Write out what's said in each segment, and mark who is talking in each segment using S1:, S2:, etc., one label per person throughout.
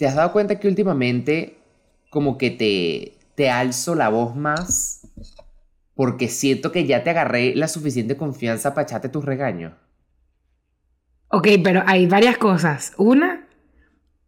S1: ¿te has dado cuenta que últimamente como que te, te alzo la voz más? Porque siento que ya te agarré la suficiente confianza para echarte tus regaños.
S2: Ok, pero hay varias cosas. Una,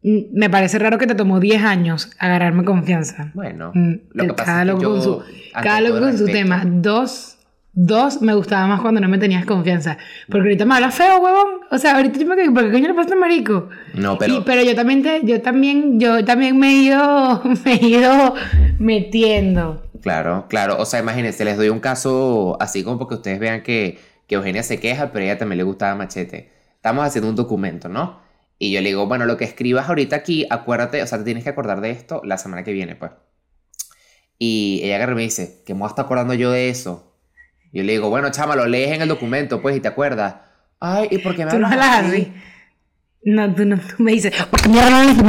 S2: mm, me parece raro que te tomó 10 años agarrarme confianza.
S1: Bueno,
S2: Mm,
S1: lo que
S2: cada
S1: pasa es que
S2: loco con su, cada loco con su tema. Dos, dos, me gustaba más cuando no me tenías confianza. Porque ahorita me hablas feo, huevón. O sea, ahorita yo me quedo, ¿por qué coño le pasa marico?
S1: No, pero...
S2: Sí, pero yo también te, yo también, yo también me he ido, me he ido metiendo.
S1: Claro, claro. O sea, imagínense, les doy un caso así como porque ustedes vean que, que Eugenia se queja, pero a ella también le gustaba Machete. Estamos haciendo un documento, ¿no? Y yo le digo, bueno, lo que escribas ahorita aquí, acuérdate, o sea, te tienes que acordar de esto la semana que viene, pues. Y ella agarra y me dice, ¿qué me voy a estar acordando yo de eso? Y yo le digo, bueno, chama, lo lees en el documento, pues, y te acuerdas. Ay, ¿y por qué me
S2: Tú no
S1: hablas
S2: hablas
S1: así?
S2: así. No, tú no, tú me dices, "Porque me hablas.
S1: No,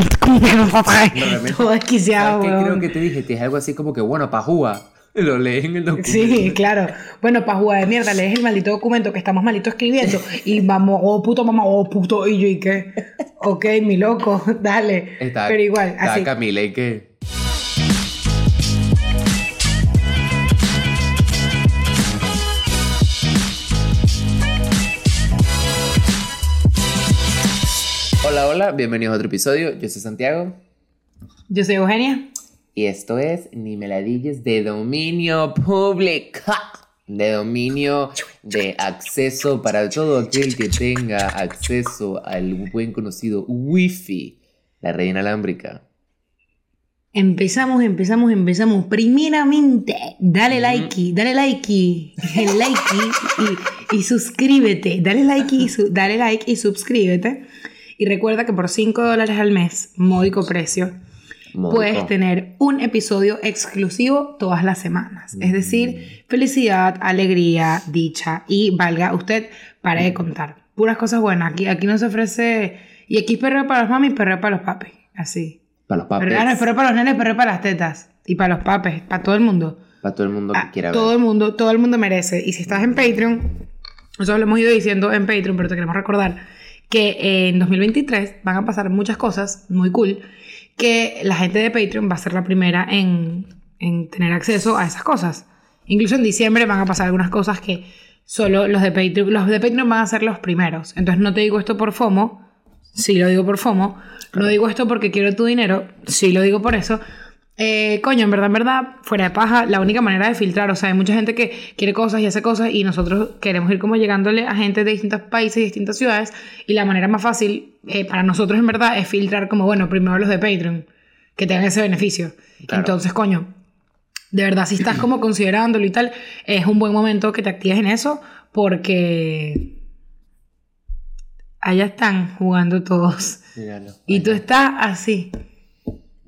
S1: realmente,
S2: Todo
S1: ¿Sabes qué creo que te dije? Te dije algo así como que, bueno, pa' jugar. Lo lees en el documento.
S2: Sí, claro. Bueno, jugar de mierda, lees el maldito documento que estamos malito escribiendo y vamos, oh puto mamá, oh puto, y yo, ¿y qué? Ok, mi loco, dale.
S1: Está,
S2: Pero igual,
S1: está
S2: así.
S1: Camila y que... Hola, hola, bienvenidos a otro episodio. Yo soy Santiago
S2: Yo soy Eugenia.
S1: y esto es Ni Meladillas de dominio público. De dominio de acceso para todo aquel que tenga acceso al buen conocido Wi-Fi, la red inalámbrica.
S2: Empezamos, empezamos, empezamos. Primeramente, dale like, dale like, el like y, y suscríbete. Dale like y, su- dale like y suscríbete. Y recuerda que por 5 dólares al mes, módico precio,
S1: Módico.
S2: puedes tener un episodio exclusivo todas las semanas. Es decir, felicidad, alegría, dicha y valga usted para de contar. Puras cosas buenas. Aquí, aquí no se ofrece. Y aquí es perreo para los mami y perreo para los papis. Así.
S1: Para los
S2: ah, no, perreo para los nenes, perreo para las tetas. Y para los papes, para todo el mundo.
S1: Para todo el mundo que
S2: Ah,
S1: quiera
S2: todo
S1: ver.
S2: el mundo, todo el mundo merece. Y si estás en Patreon, nosotros lo hemos ido diciendo en Patreon, pero te queremos recordar que en 2023 van a pasar muchas cosas muy cool, que la gente de Patreon va a ser la primera en, en tener acceso a esas cosas. Incluso en diciembre van a pasar algunas cosas que solo los de Patreon, los de Patreon van a ser los primeros. Entonces no te digo esto por FOMO, sí lo digo por FOMO, no digo esto porque quiero tu dinero, sí lo digo por eso. Eh, coño, en verdad, en verdad, fuera de paja, la única manera de filtrar, o sea, hay mucha gente que quiere cosas y hace cosas y nosotros queremos ir como llegándole a gente de distintos países y distintas ciudades y la manera más fácil eh, para nosotros en verdad es filtrar como, bueno, primero los de Patreon, que tengan ese beneficio.
S1: Claro.
S2: Entonces, coño, de verdad, si estás como considerándolo y tal, es un buen momento que te actives en eso porque allá están jugando todos.
S1: Míralo.
S2: Y tú estás así.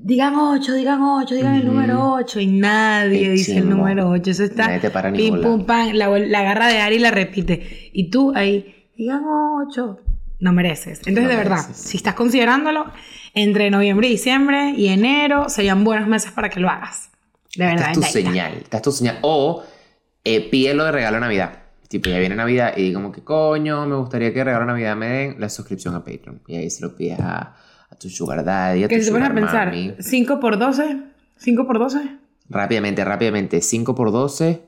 S2: Digan 8, digan 8, digan el número 8. Y nadie
S1: Qué
S2: dice el número 8. Eso está.
S1: Nadie te para ni
S2: pim, pum, pam. La, la agarra de Ari y la repite. Y tú ahí, digan 8. No mereces. Entonces,
S1: No
S2: de verdad,
S1: mereces.
S2: si estás considerándolo, entre noviembre y diciembre y enero serían buenos meses para que lo hagas. De verdad.
S1: Esta es tu señal. Esta es tu señal. O eh, pídelo de regalo de Navidad. Tipo, ya viene Navidad y como que coño, me gustaría que regalo de Navidad me den la suscripción a Patreon. Y ahí se lo pides a, a tu sugar daddy, a tu
S2: Que si te pones a pensar,
S1: mami.
S2: 5 por 12, 5 por 12.
S1: Rápidamente, rápidamente. 5 por 12.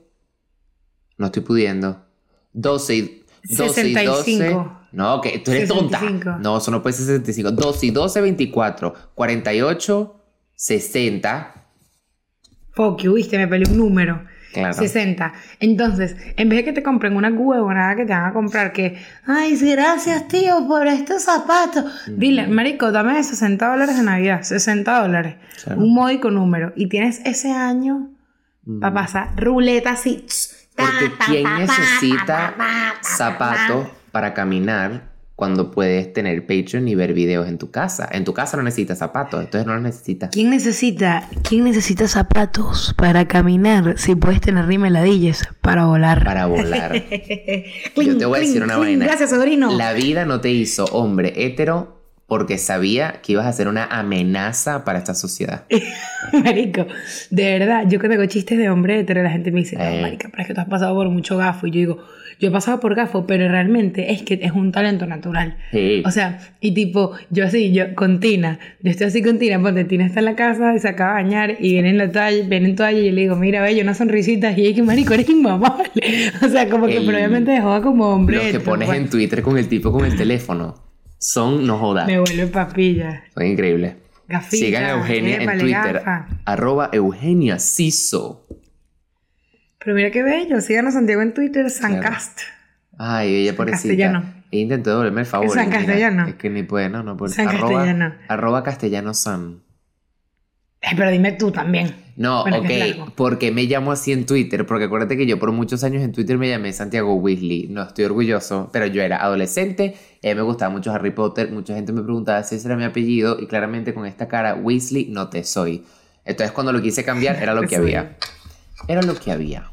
S1: No estoy pudiendo. 12 y 12 y 12.
S2: 65.
S1: No, que tú eres
S2: 65.
S1: tonta. No, eso no puede ser 65. 12 y 12, 24. 48, 60.
S2: Fuck you, viste, me peleé un número.
S1: Claro.
S2: 60. Entonces, en vez de que te compren una huevonada que te van a comprar, que, ay, gracias, tío, por estos zapatos. Dile, marico, dame 60 dólares de Navidad, 60 dólares. Un módico número. Y tienes ese año para pasar ruleta así.
S1: Porque
S2: ta,
S1: ¿quién
S2: ta, ta,
S1: necesita
S2: ta, ta, ta, ta,
S1: zapatos para caminar cuando puedes tener Patreon y ver videos en tu casa? En tu casa no necesitas zapatos, entonces no los necesitas.
S2: ¿Quién necesita, ¿Quién necesita zapatos para caminar si puedes tener rimeladillas para volar?
S1: Para volar. Yo te voy a decir una vaina.
S2: Gracias, sobrino.
S1: La vida no te hizo hombre hetero porque sabía que ibas a ser una amenaza para esta sociedad.
S2: marico, de verdad, yo cuando hago chistes de hombre hetero, la gente me dice, no,
S1: Eh.
S2: marica, pero es que tú has pasado por mucho gafo. Y yo digo, yo he pasado por gafo, pero realmente es que es un talento natural.
S1: Sí.
S2: O sea, y tipo, yo así, yo con Tina, yo estoy así con Tina, ponte, Tina está en la casa y se acaba de bañar y viene en la toalla, viene en toalla y yo le digo, mira, bello, una sonrisita y ella que marico, eres inmamable. O sea, como que
S1: El-
S2: pero obviamente de joda como hombre.
S1: Los que pones
S2: pues,
S1: en Twitter con el tipo con el teléfono son no jodas.
S2: Me vuelve papilla.
S1: Son increíbles.
S2: Gafita,
S1: Sigan a Eugenia en Twitter.
S2: gafa.
S1: Arroba Eugenia Ciso.
S2: Pero mira qué bello, sigan a Santiago en Twitter, Sancast.
S1: Ay, ella pobrecita.
S2: castellano.
S1: Ella intentó devolverme el favor.
S2: San
S1: mira,
S2: castellano.
S1: Es que ni puede, no, no puede.
S2: San
S1: arroba,
S2: castellano.
S1: Arroba castellano san.
S2: Eh, pero dime tú también.
S1: No,
S2: Bueno,
S1: ok. ¿Por qué me llamo así en Twitter? Porque acuérdate que yo por muchos años en Twitter me llamé Santiago Weasley. No estoy orgulloso, pero yo era adolescente. Mí me gustaba mucho Harry Potter. Mucha gente me preguntaba si ese era mi apellido. Y claramente con esta cara, Weasley, no te soy. Entonces cuando lo quise cambiar, era lo que había. Era lo que había.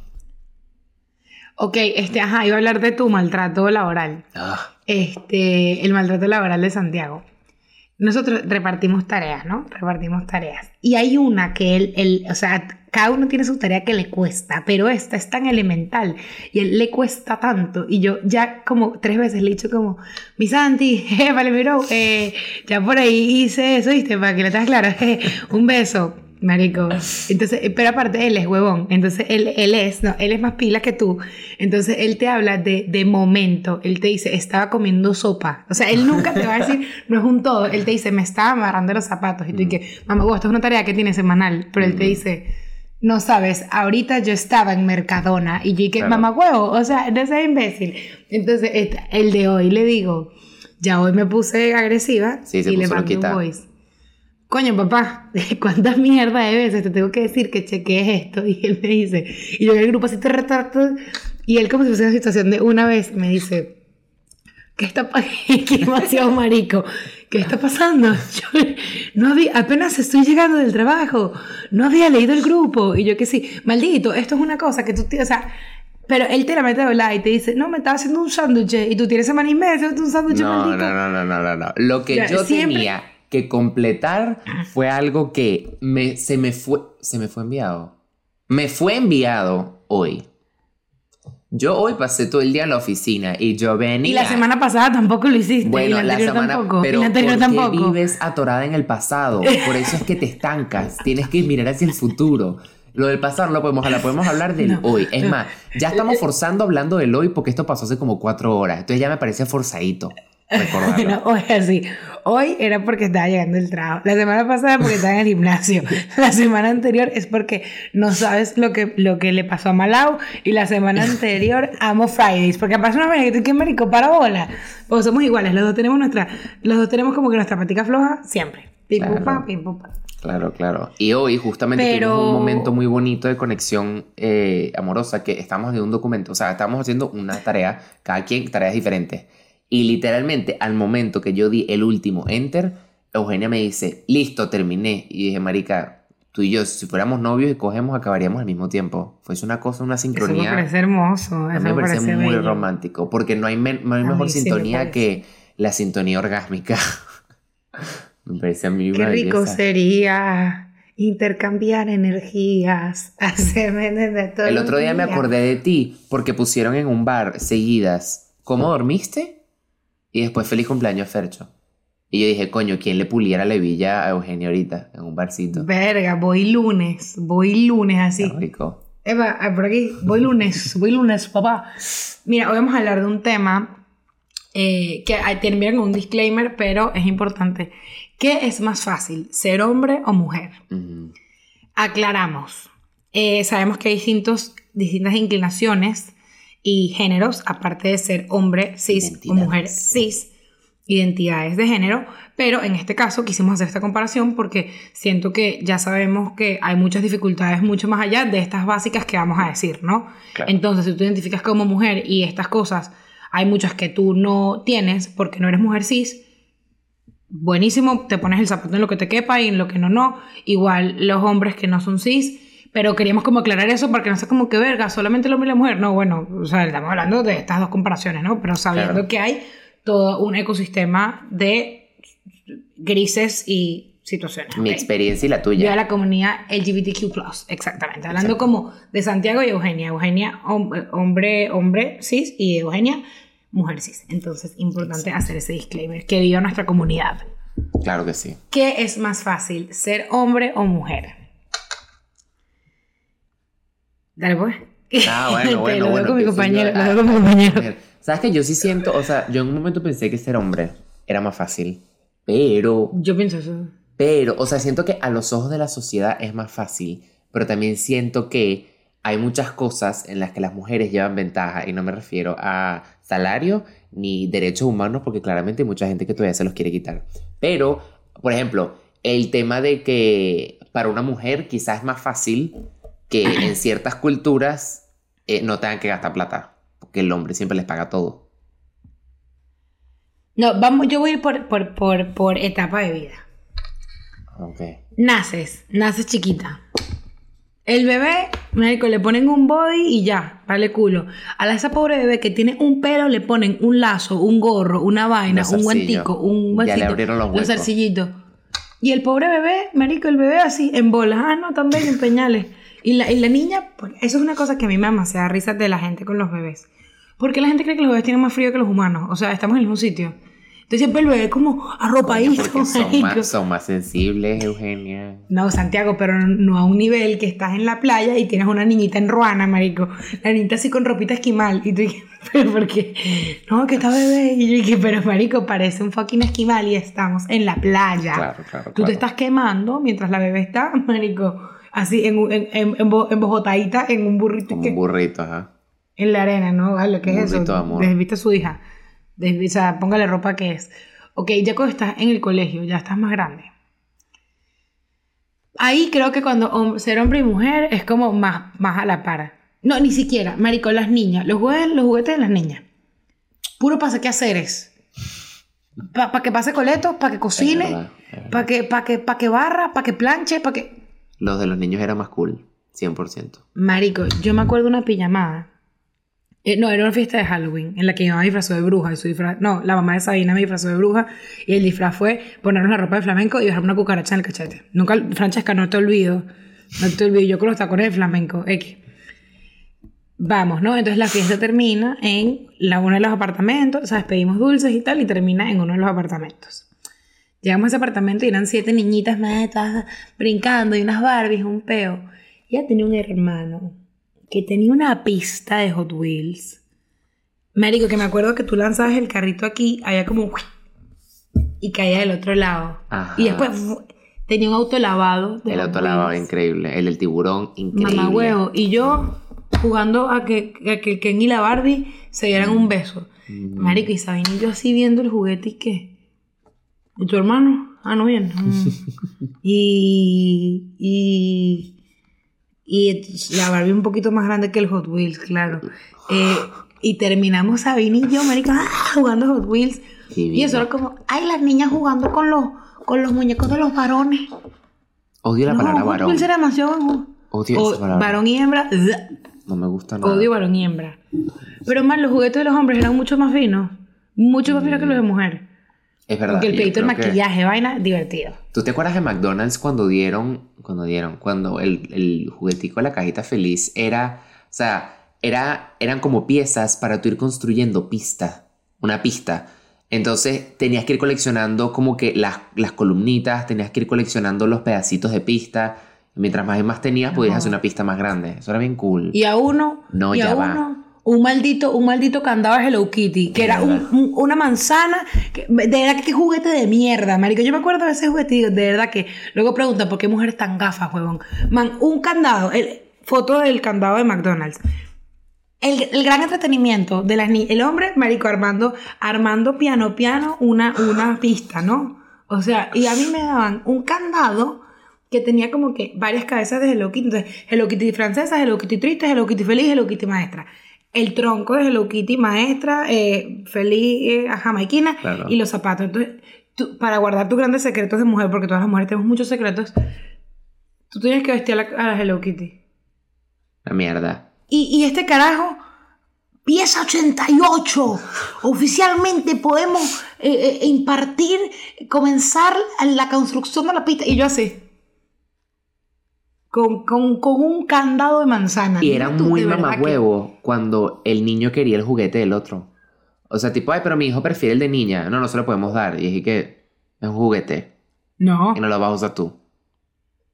S2: Ok, este, ajá, iba a hablar de tu maltrato laboral.
S1: Ah,
S2: Este, el maltrato laboral de Santiago. Nosotros repartimos tareas, ¿no? Repartimos tareas. Y hay una que él, él, o sea, cada uno tiene su tarea que le cuesta, pero esta es tan elemental y él le cuesta tanto. Y yo ya como tres veces le he dicho como, mi Santi, eh, vale, miro, eh, ya por ahí hice eso, ¿viste? Para que le estás claro, eh, un beso. Marico. Entonces, eh, pero aparte él es huevón. Entonces él, él es, no, él es más pila que tú. Entonces él te habla de, de momento. Él te dice, estaba comiendo sopa. O sea, él nunca te va a decir, no es un todo. Él te dice, me estaba amarrando los zapatos. Y tú dices, mamá, huevo, esto es una tarea que tiene semanal. Pero él te dice, no sabes, ahorita yo estaba en Mercadona. Y yo dije,
S1: Claro.
S2: mamá, huevo, o sea, no seas imbécil. Entonces, este, el de hoy le digo, ya hoy me puse agresiva
S1: Sí,
S2: y le mandé un voice. Coño, papá, ¿cuántas mierda de veces te tengo que decir que chequees esto? Y él me dice, y yo en el grupo así, tar, tar, tar, y él como si fuese una situación de una vez me dice, ¿qué está pasando? Demasiado marico. ¿Qué está pasando? Yo no había, apenas estoy llegando del trabajo, no había leído el grupo. Y yo que sí, maldito, esto es una cosa que tú tienes, o sea, pero él te la mete a hablar y te dice, no, me estaba haciendo un sándwich y tú tienes semana y media haciendo un sándwich
S1: no, no,
S2: maldito.
S1: no, no, no, no, no. Lo que
S2: Ya,
S1: yo
S2: siempre-
S1: tenía que completar fue algo que me, se me fue, se me fue enviado. Me fue enviado hoy. Yo hoy pasé todo el día en la oficina y yo venía.
S2: Y la semana pasada tampoco lo hiciste.
S1: Bueno,
S2: y la
S1: la
S2: anterior
S1: semana,
S2: tampoco.
S1: pero
S2: y la anterior
S1: ¿por qué
S2: tampoco.
S1: vives atorada en el pasado? Por eso es que te estancas. Tienes que mirar hacia el futuro. Lo del pasado no lo podemos hablar, podemos hablar del
S2: No.
S1: hoy. Es más, ya estamos forzando hablando del hoy porque esto pasó hace como cuatro horas. Entonces ya me parece forzadito recordarlo.
S2: Hoy así. Hoy era porque estaba llegando el trabajo. La semana pasada porque estaba en el gimnasio. La semana anterior es porque no sabes lo que, lo que le pasó a Malau. Y la semana anterior amo Fridays. Porque pasa una vez que tú que marico para bola. O somos iguales. Los dos tenemos nuestra, los dos tenemos como que nuestra patica floja siempre. Pim pum
S1: Claro.
S2: pam, pim pum pam.
S1: Claro, claro. Y hoy justamente
S2: Pero-
S1: tuvimos un momento muy bonito de conexión eh, amorosa que estamos de un documento, o sea, estamos haciendo una tarea, cada quien tareas diferentes. Y literalmente al momento que yo di el último enter, Eugenia me dice, listo, terminé. Y dije, marica, tú y yo, si fuéramos novios y cogemos, acabaríamos al mismo tiempo. Fue una cosa, una
S2: Eso me
S1: sincronía.
S2: parece hermoso. Eso
S1: mí me parece muy
S2: bello.
S1: romántico, porque no hay, no mejor
S2: sí me
S1: sintonía que la sintonía orgásmica. me parece a mí
S2: Qué rico
S1: belleza.
S2: sería intercambiar energías, hacerme de todo.
S1: El otro día me acordé de ti porque pusieron en un bar seguidas ¿Cómo dormiste? Y después feliz cumpleaños Fercho. Y yo dije, coño, ¿quién le puliera la hebilla a Eugenio ahorita en un barcito?
S2: Verga, voy lunes, voy lunes así.
S1: Qué rico.
S2: Eva, ah, por aquí, voy lunes, voy lunes, papá. Mira, hoy vamos a hablar de un tema eh, que ah, termina con un disclaimer, pero es importante. ¿Qué es más fácil, ser hombre o mujer? Aclaramos. Eh, sabemos que hay distintos, distintas inclinaciones y géneros, aparte de ser hombre cis o mujer cis, identidades de género, pero en este caso quisimos hacer esta comparación porque siento que ya sabemos que hay muchas dificultades mucho más allá de estas básicas que vamos a decir, ¿no?
S1: Claro.
S2: Entonces, si tú te identificas como mujer y estas cosas, hay muchas que tú no tienes porque no eres mujer cis, buenísimo, te pones el zapato en lo que te quepa y en lo que no, no. Igual los hombres que no son cis, pero queríamos como aclarar eso para que no sea como que verga, solamente el hombre y la mujer. No, bueno, o sea, estamos hablando de estas dos comparaciones, ¿no? Pero sabiendo
S1: Claro.
S2: que hay todo un ecosistema de grises y situaciones.
S1: Mi
S2: ¿ok?
S1: experiencia y la
S2: Yo a
S1: tuya.
S2: la comunidad LGBTQ+, exactamente. Hablando como de Santiago y Eugenia. Eugenia, hom- hombre, hombre cis y Eugenia, mujer cis. Entonces, importante hacer ese disclaimer. Que viva nuestra comunidad.
S1: Claro que sí.
S2: ¿Qué es más fácil, ser hombre o mujer? Dale pues.
S1: Ah, bueno, bueno,
S2: lo
S1: bueno.
S2: con mi compañero,
S1: yo.
S2: lo
S1: Ah,
S2: con mi
S1: ah,
S2: compañero.
S1: Sabes que yo sí siento, o sea, yo en un momento pensé que ser hombre era más fácil, pero,
S2: Yo pienso eso.
S1: pero, o sea, siento que a los ojos de la sociedad es más fácil, pero también siento que hay muchas cosas en las que las mujeres llevan ventaja y no me refiero a salario ni derechos humanos porque claramente hay mucha gente que todavía se los quiere quitar. Pero, por ejemplo, el tema de que para una mujer quizás es más fácil que en ciertas culturas eh, no tengan que gastar plata, porque el hombre siempre les paga todo.
S2: No, vamos, yo voy a ir por, por, por, por etapa de vida.
S1: Ok.
S2: Naces, naces chiquita. El bebé, médico, le ponen un body y ya, vale culo. A la- esa pobre bebé que tiene un pelo le ponen un lazo, un gorro, una vaina, un guantico, un
S1: Ya le abrieron los huecos.
S2: zarcillitos. Y el pobre bebé, marico, el bebé así, en bolas, ah, no, tan bello, en peñales. Y la, y la niña, pues, eso es una cosa que a mi mamá se da risa de la gente con los bebés. Porque la gente cree que los bebés tienen más frío que los humanos. O sea, estamos en el mismo sitio. Entonces siempre el bebé como arropadito,
S1: Porque son más, son más sensibles, Eugenia.
S2: No, Santiago, pero no a un nivel que estás en la playa y tienes una niñita en ruana, marico. La niñita así con ropita esquimal. Y tú dices, pero ¿por qué? No, que está bebé. Y yo dije, pero marico, parece un fucking esquimal y estamos en la playa.
S1: Claro, claro,
S2: Tú
S1: claro.
S2: te estás quemando mientras la bebé está, marico, así en, un- en, en, en bo- embojotadita en un burrito
S1: Como
S2: que-
S1: un burrito, ajá.
S2: en la arena, ¿no? Vale, ¿qué
S1: Un
S2: es eso?
S1: de amor.
S2: Desviste a su hija. Desvi- o sea, póngale ropa que es. Ok, ya cuando estás en el colegio, ya estás más grande. Ahí creo que cuando hom- ser hombre y mujer es como más, más a la par. No, ni siquiera, marico, las niñas, los juguetes, los juguetes de las niñas. Puro pasa qué haceres. Para que pase coletos, para que
S1: Es
S2: cocine,
S1: es
S2: para que, pa que, pa que barra, para que planche, para que...
S1: Los de los niños eran más cool, 100%.
S2: Marico, yo me acuerdo una pijamada. Eh, no, era una fiesta de Halloween en la que mi mamá disfrazó de bruja. Y su no, la mamá de Sabina me disfrazó de bruja. Y el disfraz fue ponernos la ropa de flamenco y dejarme una cucaracha en el cachete. Nunca, Francesca, no te olvido. No te olvido. Yo con los tacones de flamenco, X. Vamos, ¿no? Entonces la fiesta termina en la, uno de los apartamentos. O sea, pedimos dulces y tal. Y termina en uno de los apartamentos. Llegamos a ese apartamento y eran siete niñitas más todas brincando y unas Barbies, un peo. Ella tenía un hermano que tenía una pista de Hot Wheels. Marico, que me acuerdo que tú lanzabas el carrito aquí, había como... y caía del otro lado.
S1: Ajá.
S2: Y después tenía un auto lavado. de
S1: El auto lavado increíble. El del tiburón, increíble.
S2: Mamá huevo. Y yo jugando a que, a que Ken y la Barbie se dieran un beso.
S1: Mm.
S2: Marico, y Sabina y yo así viendo el juguete y qué. ¿Y tu hermano? Ah, no bien. Mm. y, y, y la Barbie un poquito más grande que el Hot Wheels, claro. Eh, y terminamos Sabina y yo, marico, ah, jugando Hot Wheels.
S1: Divino.
S2: Y eso era como, ay, las niñas jugando con los, con los muñecos de los varones.
S1: Odio la
S2: no,
S1: palabra
S2: Hot
S1: varón.
S2: Wheels era demasiado...
S1: Odio
S2: O
S1: esa palabra.
S2: varón y hembra.
S1: No me gusta nada.
S2: Odio varón y hembra. Pero más, los juguetes de los hombres eran mucho más finos. Mucho más finos que los de mujer.
S1: Es verdad.
S2: Porque el pedito, el
S1: creo que-
S2: maquillaje, vaina, divertido.
S1: ¿Tú te acuerdas de McDonald's cuando dieron, cuando dieron, cuando el, el juguetico de la cajita feliz era, o sea, era, eran como piezas para tú ir construyendo pista, una pista. Entonces tenías que ir coleccionando como que las, las columnitas, tenías que ir coleccionando los pedacitos de pista. Mientras más y más tenías, podías
S2: Ajá.
S1: hacer una pista más grande. Eso era bien cool.
S2: Y a uno,
S1: No,
S2: y
S1: ya
S2: a
S1: va.
S2: uno, un maldito, un maldito candado de Hello Kitty, que era un- un- una manzana, que- de verdad que qué juguete de mierda, marico. Yo me acuerdo de ese juguete digo, de verdad que luego preguntan por qué mujeres tan gafas, huevón. Man, un candado, el, foto del candado de McDonald's. El, el gran entretenimiento de las niñas, el hombre, marico, armando, armando piano, piano, una, una pista, ¿no? O sea, y a mí me daban un candado que tenía como que varias cabezas de Hello Kitty. Entonces, Hello Kitty francesa, Hello Kitty triste, Hello Kitty feliz, Hello Kitty maestra. El tronco de Hello Kitty maestra, eh, feliz, eh, jamaiquina,
S1: Claro.
S2: y los zapatos. Entonces, tú- para guardar tus grandes secretos de mujer, porque todas las mujeres tenemos muchos secretos, tú tienes que vestir a la, a la Hello Kitty.
S1: La mierda.
S2: Y, y este carajo Pieza 88. Oficialmente podemos eh, eh, impartir, comenzar la construcción de la pista. Y yo así. Con, con, con un candado de manzana.
S1: Y era muy
S2: verdad que-
S1: cuando el niño quería el juguete del otro. O sea, tipo, ay, pero mi hijo prefiere el de niña. No, no se lo podemos dar. Y dije que es un juguete
S2: No.
S1: y no lo vas a usar tú.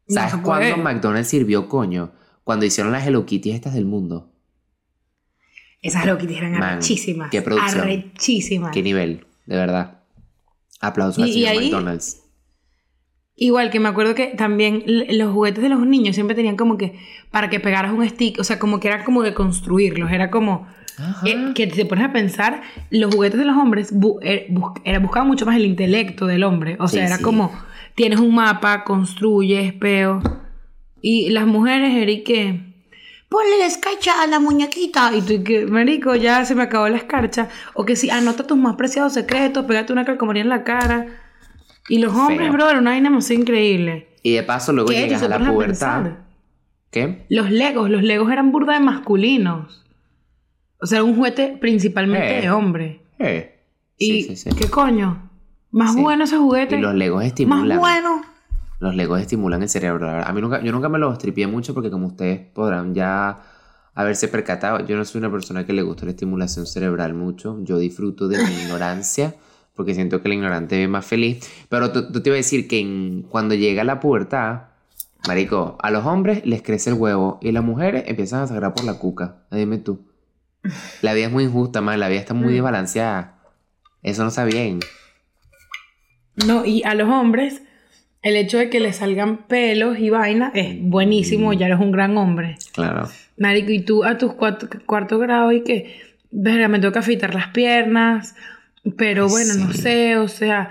S2: No
S1: ¿Sabes cuándo McDonald's sirvió coño? Cuando hicieron las Hello Kitty estas del mundo.
S2: Esas loquitas eran
S1: Man,
S2: arrechísimas.
S1: qué producción.
S2: Arrechísimas.
S1: ¿Qué nivel? De verdad. Aplausos al
S2: Y- y
S1: señor
S2: ahí-
S1: McDonald's.
S2: Igual que me acuerdo que también los juguetes de los niños siempre tenían como que para que pegaras un stick, o sea, como que era como de construirlos, era como eh, que te pones a pensar, los juguetes de los hombres bu- bus- era, buscaban mucho más el intelecto del hombre, o sea,
S1: Sí,
S2: era
S1: sí.
S2: como tienes un mapa, construyes, peo. Y las mujeres, Eric, que ponle la escarcha a la muñequita. Y tú, que, marico, ya se me acabó la escarcha. O que si anota tus más preciados secretos, pégate una calcomanía en la cara. Y los hombres,
S1: Feo.
S2: bro, era una vaina más increíble.
S1: Y de paso luego
S2: ¿Qué?
S1: Llegas a la
S2: a
S1: pubertad. ¿Qué?
S2: Los legos, los legos eran burda de masculinos. O sea, un juguete principalmente
S1: Eh.
S2: de hombre.
S1: Eh.
S2: Y,
S1: Sí, sí, sí.
S2: ¿qué coño? Más bueno ese juguete.
S1: Y los legos
S2: Más
S1: estimulan.
S2: bueno.
S1: Los legos estimulan el cerebro. la verdad. A mí nunca, yo nunca me los tripié mucho porque como ustedes podrán ya haberse percatado, yo no soy una persona que le gusta la estimulación cerebral mucho. Yo disfruto de mi ignorancia porque siento que el ignorante vive más feliz. Pero tú, tú te iba a decir que en- cuando llega la pubertad, marico, a los hombres les crece el huevo y las mujeres empiezan a sagrar por la cuca. Dime tú. La vida es muy injusta, man. La vida está muy
S2: Mm.
S1: desbalanceada. Eso no está bien.
S2: No, y a los hombres, el hecho de que les salgan pelos y vaina es buenísimo, ya eres un gran hombre.
S1: Claro.
S2: Marico, y tú a tus cuatro, cuarto grado y que, verga, me toca afeitar las piernas, pero bueno, no sé, o sea,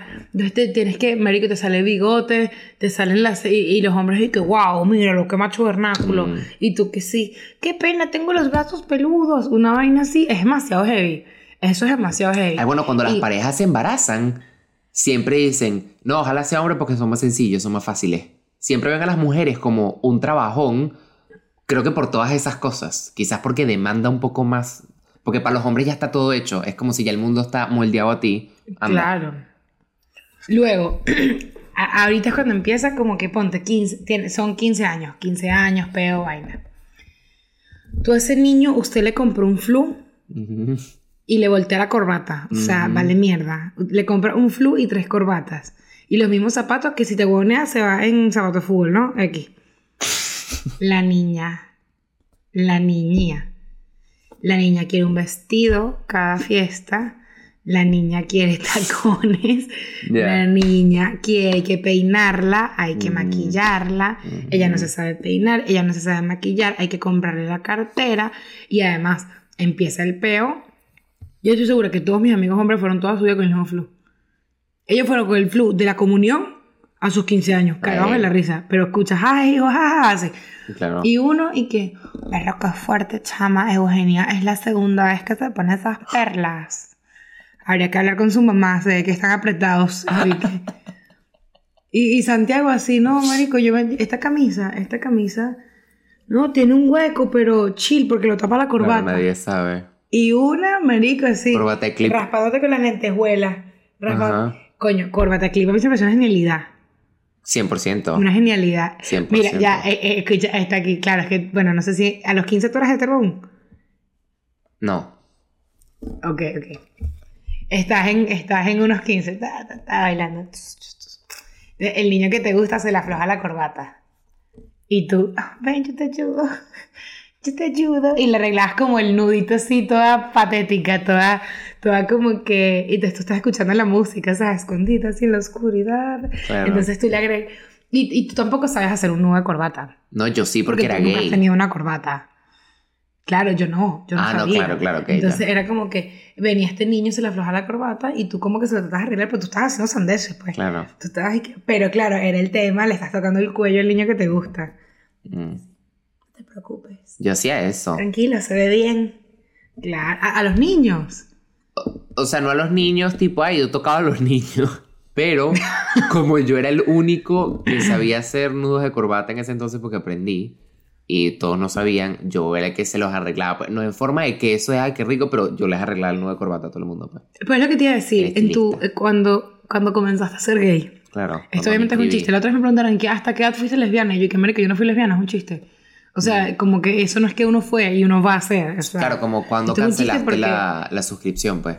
S2: te tienes que, marico, te sale bigote, te salen las, y, y los hombres que, wow, mira lo que macho vernáculo,
S1: Mm.
S2: y tú que sí, qué pena, tengo los brazos peludos, una vaina así, es demasiado heavy, eso es demasiado heavy.
S1: Ay, bueno, cuando las parejas se embarazan, siempre dicen, no, ojalá sea hombre porque son más sencillos, son más fáciles. Siempre ven a las mujeres como un trabajón, creo que por todas esas cosas. Quizás porque demanda un poco más. Porque para los hombres ya está todo hecho. Es como si ya el mundo está moldeado a ti. Anda.
S2: Claro. Luego, a- ahorita es cuando empieza como que ponte 15, tiene, son 15 años, 15 años, peo, vaina. Tú a ese niño, usted le compró un flu y le voltea la corbata. O sea, vale mierda. Le compra un flu y tres corbatas. Y los mismos zapatos que si te huevoneas se va en zapato de fútbol, ¿no? Aquí. La niña. La niña. La niña quiere un vestido cada fiesta. La niña quiere tacones. La niña quiere hay que peinarla, hay que
S1: Mm.
S2: maquillarla. Ella no se sabe peinar, ella no se sabe maquillar, hay que comprarle la cartera. Y además empieza el peo. Yo estoy segura que todos mis amigos hombres fueron toda su vida con el mismo flu. Ellos fueron con el flu de la comunión a sus 15 años, cagados en la risa. Pero escuchas, ay, hijo, así.
S1: Claro.
S2: Y uno, y que, pero que fuerte, chama, Eugenia, es la segunda vez que se pone esas perlas. Habría que hablar con su mamá, se ve que están apretados. Y, y Santiago así, no, marico, yo me- esta camisa, esta camisa, no, tiene un hueco, pero chill, porque lo tapa la
S1: Claro,
S2: corbata.
S1: nadie sabe.
S2: Y una, marico, así,
S1: Corbata de clip.
S2: raspándote con las lentejuelas. raspa-
S1: Ajá.
S2: Coño, corbata de clip, a mí se me parece una genialidad.
S1: 100%.
S2: Una genialidad.
S1: 100%.
S2: Mira, ya, eh, eh, escucha, está aquí, claro, es que, bueno, no sé si a los 15 tú eras hetero aún.
S1: No.
S2: Ok, ok. Estás en, estás en unos 15, ta, ta, ta, bailando. El niño que te gusta se le afloja la corbata. Y tú, "Ah, ven, yo te ayudo. Yo te ayudo. Y le arreglas como el nudito así, toda patética, toda, toda como que. Y te, tú estás escuchando la música, ¿sabes? Escondida así en la oscuridad.
S1: Claro.
S2: Entonces tú le agregas. Y, y tú tampoco sabes hacer un nudo de corbata.
S1: No, yo sí, porque,
S2: Porque,
S1: era
S2: tú nunca has
S1: gay.
S2: tenido una corbata. Claro, yo no, yo no
S1: Ah, no,
S2: sabía.
S1: claro, claro, ok,
S2: Entonces era como que venía este niño, se le afloja la corbata y tú como que se lo tratas de arreglar, pero tú estabas haciendo sandeces, pues.
S1: Claro.
S2: Tú estabas Pero claro, era el tema, le estás tocando el cuello al niño que te gusta.
S1: Mm.
S2: No te preocupes.
S1: Yo hacía eso.
S2: Tranquilo, se ve bien. Claro, a, a los niños.
S1: O sea, no a los niños, tipo, ay, yo tocaba a los niños. Pero como yo era el único que sabía hacer nudos de corbata en ese entonces porque aprendí, y todos no sabían, yo era el que se los arreglaba. Pues, no en forma de que eso es, ay, qué rico, pero yo les arreglaba el nudo de corbata a todo el mundo. Pues.
S2: Pues es lo que te iba a decir, en tu, eh, cuando, cuando comenzaste a ser gay.
S1: Claro.
S2: Esto obviamente es un chiste. La otra vez me preguntaron, ¿qué, ¿hasta qué edad fuiste lesbiana? Y yo, que que yo no fui lesbiana, es un chiste. O sea, como que eso no es que uno fue y uno va a ser.
S1: claro, como cuando cancelaste la, la, suscripción, pues.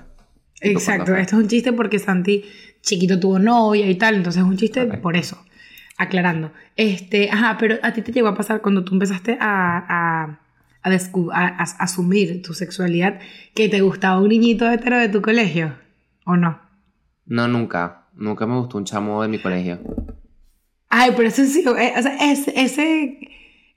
S2: Exacto, esto es un chiste porque Santi chiquito tuvo novia y tal, entonces es un chiste por eso. Aclarando. Este, ajá, pero a ti te llegó a pasar cuando tú empezaste a, a, a, asumir tu sexualidad que te gustaba un niñito hetero de tu colegio, ¿o no?
S1: No, nunca. Nunca me gustó un chamo de mi colegio.
S2: Ay, pero eso sí, eh, o sea, ese, ese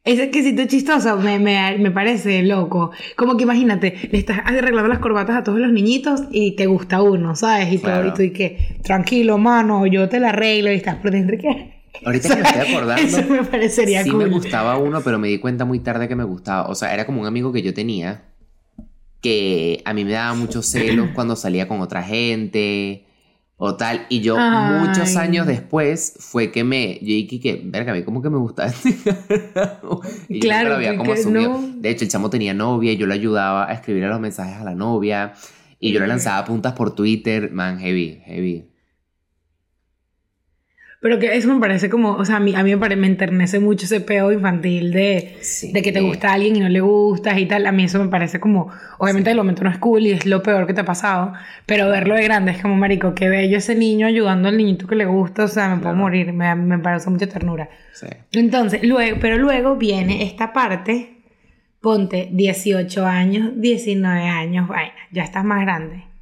S2: ese quesito chistoso me, me, me, parece loco. Como que imagínate, le estás arreglando las corbatas a todos los niñitos y te gusta uno, ¿sabes? Y, todo, y tú que, tranquilo, mano, yo te la arreglo y estás por dentro. ¿qué?
S1: Ahorita que me estoy acordando.
S2: Eso me parecería
S1: sí
S2: cool.
S1: me gustaba uno, pero me di cuenta muy tarde que me gustaba. O sea, era como un amigo que yo tenía que a mí me daba muchos celos cuando salía con otra gente o tal. Y yo, muchos años después, fue que me. Yo dije que, verga, a mí como que me gustaba y claro, yo lo había como asumido. De hecho, el chamo tenía novia y yo le ayudaba a escribir los mensajes a la novia. Y yo le lanzaba puntas por Twitter. Man, heavy, heavy.
S2: Pero que eso me parece como, o sea, a mí, a mí me, me enternece mucho ese peo infantil de, de que te gusta alguien y no le gustas y tal. A mí eso me parece como, obviamente el momento no es cool y es lo peor que te ha pasado, pero verlo de grande es como, marico, qué bello ese niño ayudando al niñito que le gusta, o sea, me puedo morir, me, me parece mucha ternura. Sí. Entonces, luego, pero luego viene esta parte, ponte 18 años, 19 años, vaina, ya estás más grande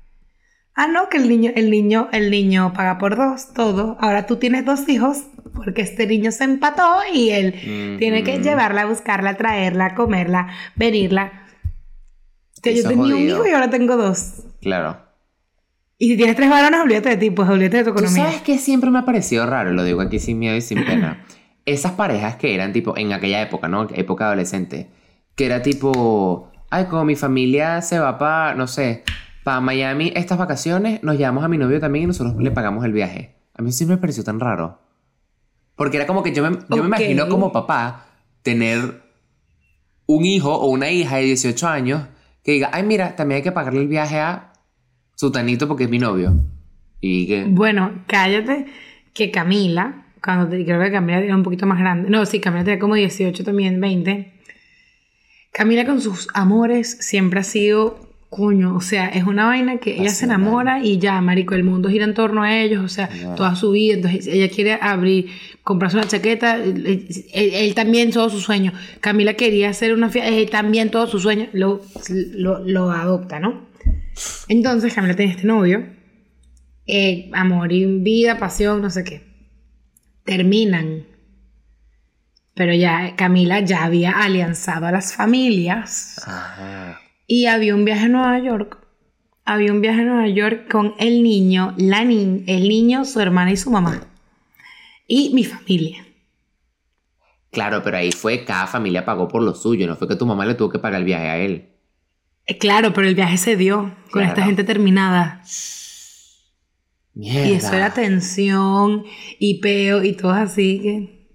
S2: Ah, no, que el niño, el niño, el niño paga por dos, todo. Ahora tú tienes dos hijos porque este niño se empató y él tiene que llevarla, buscarla, traerla, comerla, venirla. Que yo tenía un hijo y ahora tengo dos.
S1: Claro.
S2: Y si tienes tres varones, olvídate de ti, pues olvídate de tu economía.
S1: ¿Tú sabes que siempre me ha parecido raro? Lo digo aquí sin miedo y sin pena. Esas parejas que eran tipo, en aquella época, ¿no? Época adolescente. Que era tipo, ay, como mi familia se va para, no sé, para Miami estas vacaciones, nos llevamos a mi novio también y nosotros le pagamos el viaje. A mí sí me pareció tan raro. Porque era como que yo me, yo me imagino como papá tener un hijo o una hija de 18 años que diga, ay, mira, también hay que pagarle el viaje a Sutanito porque es mi novio. Y que...
S2: Bueno, cállate que Camila, cuando te, creo que Camila era un poquito más grande, no, sí, Camila tenía como 18 también, 20. Camila con sus amores siempre ha sido Coño, o sea, es una vaina que ella se enamora y ya, marico, el mundo gira en torno a ellos, o sea, toda su vida, entonces ella quiere abrir, comprarse una chaqueta, él, también todo su sueño, Camila quería hacer una fiesta, él también todo su sueño, lo, lo, adopta, ¿no? Entonces Camila tiene este novio, eh, amor y vida, pasión, no sé qué, terminan, pero ya Camila ya había alianzado a las familias. Ajá y había un viaje a Nueva York. Había un viaje a Nueva York con el niño, la ni el niño, su hermana y su mamá. Y mi familia.
S1: Claro, pero ahí fue, cada familia pagó por lo suyo, no fue que tu mamá le tuvo que pagar el viaje a él.
S2: Eh, claro, pero el viaje se dio con esta gente terminada. Mierda. Y eso era tensión y peo y todo así que.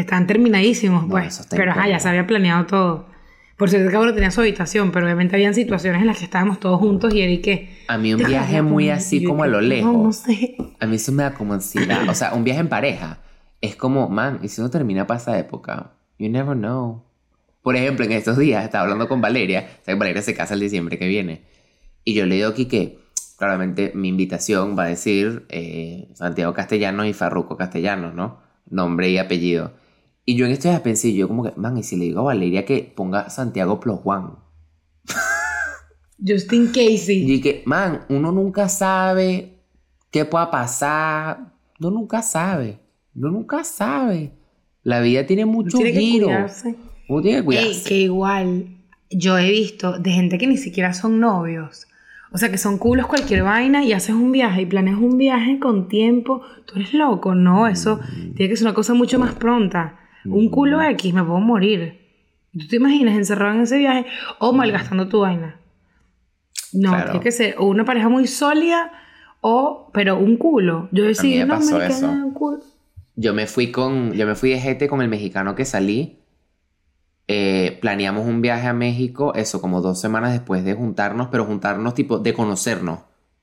S2: están terminadísimos, pues. Pero ya se había planeado todo. Por cierto, cada uno tenía su habitación, pero obviamente habían situaciones en las que estábamos todos juntos y era que...
S1: A mí un viaje muy así como a lo lejos. No, sé. A mí eso me da como ansiedad. O sea, un viaje en pareja es como, man, ¿y si no termina para esa época? You never know. Por ejemplo, en estos días estaba hablando con Valeria. O sea, Valeria se casa el diciembre que viene. Y yo le digo aquí que, claramente, mi invitación va a decir eh, Santiago Castellanos y Farruco Castellanos, ¿no? Nombre y apellido. Y yo en esto ya pensé, yo como que, man, y si le digo a Valeria que ponga Santiago Plus Juan.
S2: Justin Casey.
S1: Y que, man, uno nunca sabe qué pueda pasar. Uno nunca sabe. Uno nunca sabe. La vida tiene mucho tiene giro. Que cuidarse. Uno tiene que cuidarse.
S2: que igual, yo he visto de gente que ni siquiera son novios. O sea, que son culos cualquier vaina y haces un viaje y planeas un viaje con tiempo. Tú eres loco, ¿no? Eso mm. tiene que ser una cosa mucho más pronta. Un culo X, me puedo morir. ¿Tú te imaginas encerrado en ese viaje o malgastando tu vaina? No, tiene que ser o una pareja muy sólida o, pero un culo. Yo decía, no, me
S1: eso. Un culo. Yo me fui con, yo me fui de gente con el mexicano que salí eh, planeamos un viaje a México, eso como dos semanas después de juntarnos, pero juntarnos tipo de conocernos,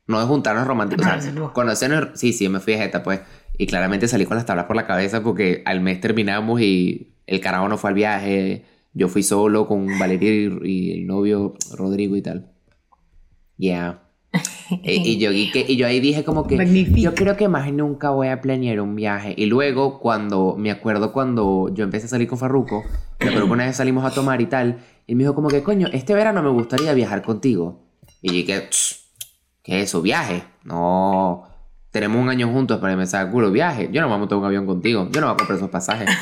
S1: no de juntarnos románticos.
S2: Ah,
S1: o sea,
S2: sí, no.
S1: conocernos, sí, sí, me fui a Jeta, pues. Y claramente salí con las tablas por la cabeza porque al mes terminamos y el carajo no fue al viaje. Yo fui solo con Valeria y, y el novio Rodrigo y tal. Yeah. y, y yo, y, que- y yo ahí dije como que
S2: Magnífico.
S1: yo creo que más nunca voy a planear un viaje. Y luego cuando, me acuerdo cuando yo empecé a salir con Farruko, me acuerdo que una vez salimos a tomar y tal, y me dijo como que, coño, este verano me gustaría viajar contigo. Y dije, "Tss, ¿qué es eso? ¿Viaje? No, tenemos un año juntos para empezar culo viaje. Yo no me voy a montar un avión contigo, yo no voy a comprar esos pasajes.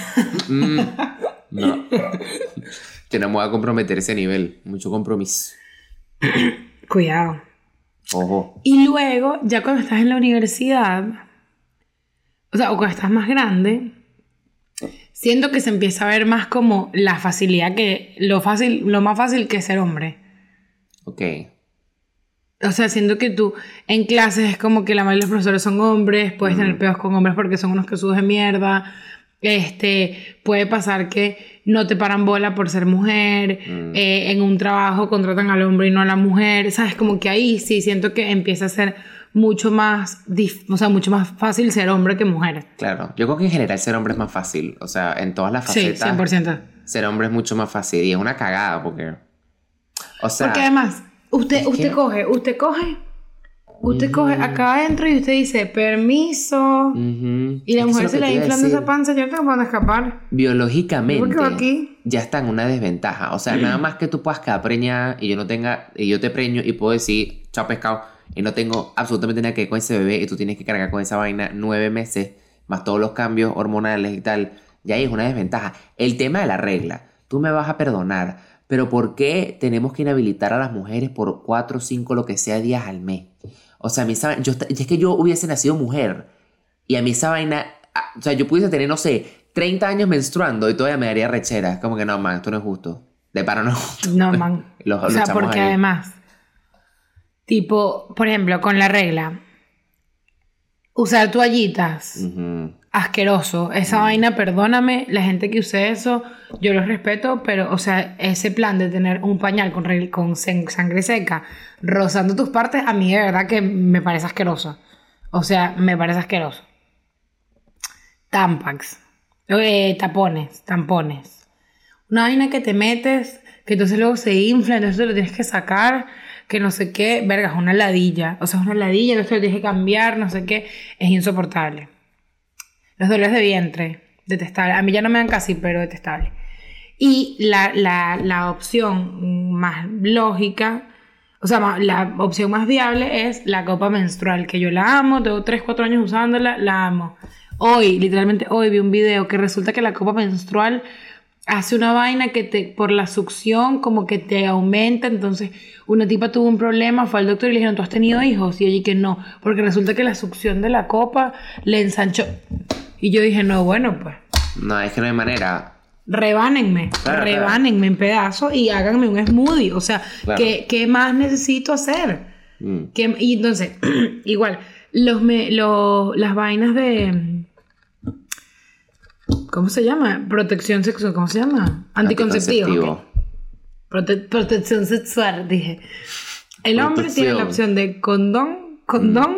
S1: Mm, no, yo no me voy a comprometer ese nivel, mucho compromiso.
S2: Cuidado.
S1: Ojo.
S2: Y luego, ya cuando estás en la universidad, o sea, o cuando estás más grande, siento que se empieza a ver más como la facilidad que, lo fácil, lo más fácil que es ser hombre.
S1: Ok.
S2: O sea, siento que tú en clases es como que la mayoría de los profesores son hombres, puedes tener pedos con hombres porque son unos que de mierda. Este, puede pasar que no te paran bola por ser mujer, eh, en un trabajo contratan al hombre y no a la mujer, ¿sabes? Como que ahí sí siento que empieza a ser mucho más, o sea, mucho más fácil ser hombre que mujer.
S1: Claro, yo creo que en general ser hombre es más fácil. O sea, en todas las
S2: Sí,
S1: facetas.
S2: 100%.
S1: ser hombre es mucho más fácil. Y es una cagada porque. O sea.
S2: Porque además, usted,
S1: es
S2: usted
S1: que-
S2: coge, usted coge, usted coge acá adentro y usted dice, permiso. Y la
S1: es que
S2: mujer se le
S1: que
S2: inflando esa panza, yo no tengo dónde escapar.
S1: Biológicamente. Ya está en una desventaja. O sea, nada más que tú puedas quedar preñada y yo no tenga. Y yo te preño y puedo decir, chao pescado. Y no tengo absolutamente nada que ver con ese bebé. Y tú tienes que cargar con esa vaina nueve meses. Más todos los cambios hormonales y tal. Ya ahí es una desventaja. El tema de la regla. Tú me vas a perdonar. Pero ¿por qué tenemos que inhabilitar a las mujeres por cuatro, cinco, lo que sea días al mes? O sea, a mí esa yo, es que yo hubiese nacido mujer. Y a mí esa vaina, ah, o sea, yo pudiese tener, no sé, 30 años menstruando y todavía me daría rechera. Como que no, man, esto no es justo. De para no es justo.
S2: No, man.
S1: Los-
S2: o sea, porque
S1: ahí.
S2: además, tipo, por ejemplo, con la regla, usar toallitas,
S1: Ujú.
S2: Asqueroso. Esa vaina, perdóname, la gente que use eso, yo los respeto, pero, o sea, ese plan de tener un pañal con, con sangre seca rozando tus partes, a mí de verdad que me parece asqueroso. O sea, me parece asqueroso. Tampax. Eh, tapones, tampones. Una vaina que te metes, que entonces luego se infla, entonces te lo tienes que sacar, que no sé qué, verga, es una ladilla. O sea, es una ladilla, entonces lo tienes que cambiar, no sé qué, es insoportable. Los dolores de vientre, detestable. A mí ya no me dan casi, pero detestable. Y la, la, la opción más lógica, o sea, la opción más viable es la copa menstrual, que yo la amo, tengo 3, 4 años usándola, la amo. Hoy, literalmente hoy vi un video que resulta que la copa menstrual hace una vaina que te, por la succión como que te aumenta, entonces una tipa tuvo un problema, fue al doctor y le dijeron, ¿tú has tenido hijos? Y ella que no, porque resulta que la succión de la copa le ensanchó. Y yo dije, no, bueno, pues
S1: No, es que no hay manera.
S2: rebánenme,
S1: Claro,
S2: rebánenme en pedazos y háganme un smoothie. O sea,
S1: Claro.
S2: ¿qué, qué más necesito hacer?
S1: Mm.
S2: ¿Qué- y entonces, igual, los, me- los- las vainas de... ¿Cómo se llama? Protección sexual, ¿cómo se llama? Anticonceptivo. Prote- protección sexual, dije. El hombre tiene la opción de condón, condón,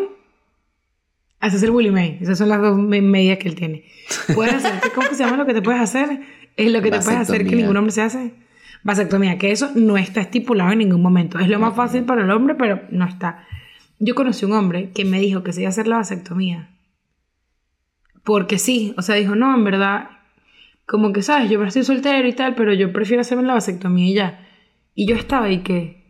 S2: haces el Willy May. Esas son las dos me- medidas que él tiene. Puedes hacer, ¿cómo que se llama lo que te puedes hacer? Es lo que te puedes hacer que ningún hombre se hace. Vasectomía, que eso no está estipulado en ningún momento. Es lo más fácil para el hombre, pero no está. Yo conocí un hombre que me dijo que se iba a hacer la vasectomía. Porque sí, o sea, dijo, no, en verdad, como que, ¿sabes? Yo estoy soltero y tal, pero yo prefiero hacerme la vasectomía y ya. Y yo estaba ahí que,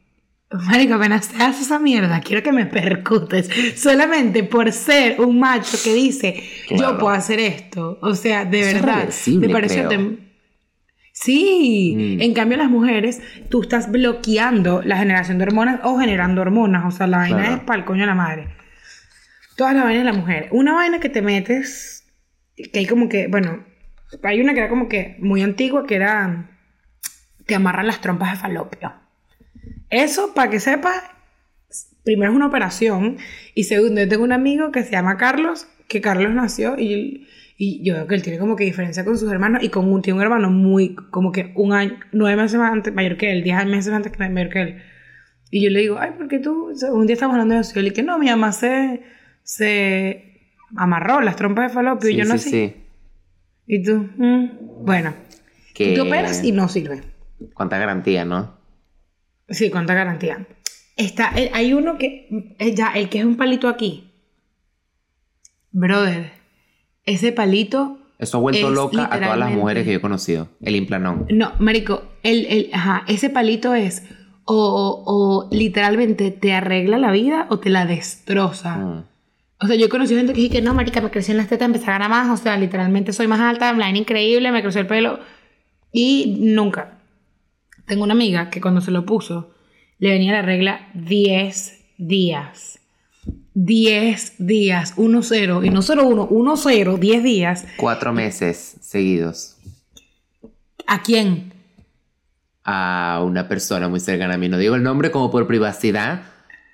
S2: marico, apenas te haces esa mierda, quiero que me percutes. Solamente por ser un macho que dice, yo puedo hacer esto. O sea, de
S1: Eso
S2: verdad, me pareció... Sí,
S1: Mm.
S2: en cambio las mujeres, tú estás bloqueando la generación de hormonas o generando hormonas, o sea, la vaina
S1: Claro.
S2: es para el coño de la madre. Todas las vainas de la mujer. Una vaina que te metes, que hay como que, bueno, hay una que era como que muy antigua, que era, te amarran las trompas de falopio. Eso, para que sepas, primero es una operación y segundo, yo tengo un amigo que se llama Carlos, que Carlos nació y, Y yo veo que él tiene como que diferencia con sus hermanos y con un, tiene un hermano muy, como que un año, nueve meses más antes, mayor que él, diez meses antes que mayor que él. Y yo le digo, ay, ¿por qué tú? Un día estamos hablando de eso. Y él que no, mi mamá se, se amarró las trompas de falopio y yo no
S1: sí,
S2: sé.
S1: sí.
S2: Y tú, mm, bueno,
S1: Que-
S2: tú te operas y no sirve.
S1: Cuánta garantía, ¿no?
S2: Sí, cuánta garantía. Está, eh, hay uno que, eh, ya, el que es un palito aquí. Brother, ese palito,
S1: Eso ha vuelto loca a todas las mujeres que yo he conocido. El implanón.
S2: no, marico, el, el, ajá, ese palito es o, o- o literalmente te arregla la vida o te la destroza.
S1: Mm.
S2: O sea, yo he conocido gente que dice que no, marica, me creció en las tetas, empecé a ganar más, o sea, literalmente soy más alta, me line increíble, me creció el pelo. Y nunca. Tengo una amiga que cuando se lo puso, le venía la regla 10 días. 10 días, 1-0, y no solo 1, 1-0, 10 días.
S1: Cuatro meses seguidos
S2: ¿A quién?
S1: a una persona muy cercana a mí. No digo el nombre como por privacidad,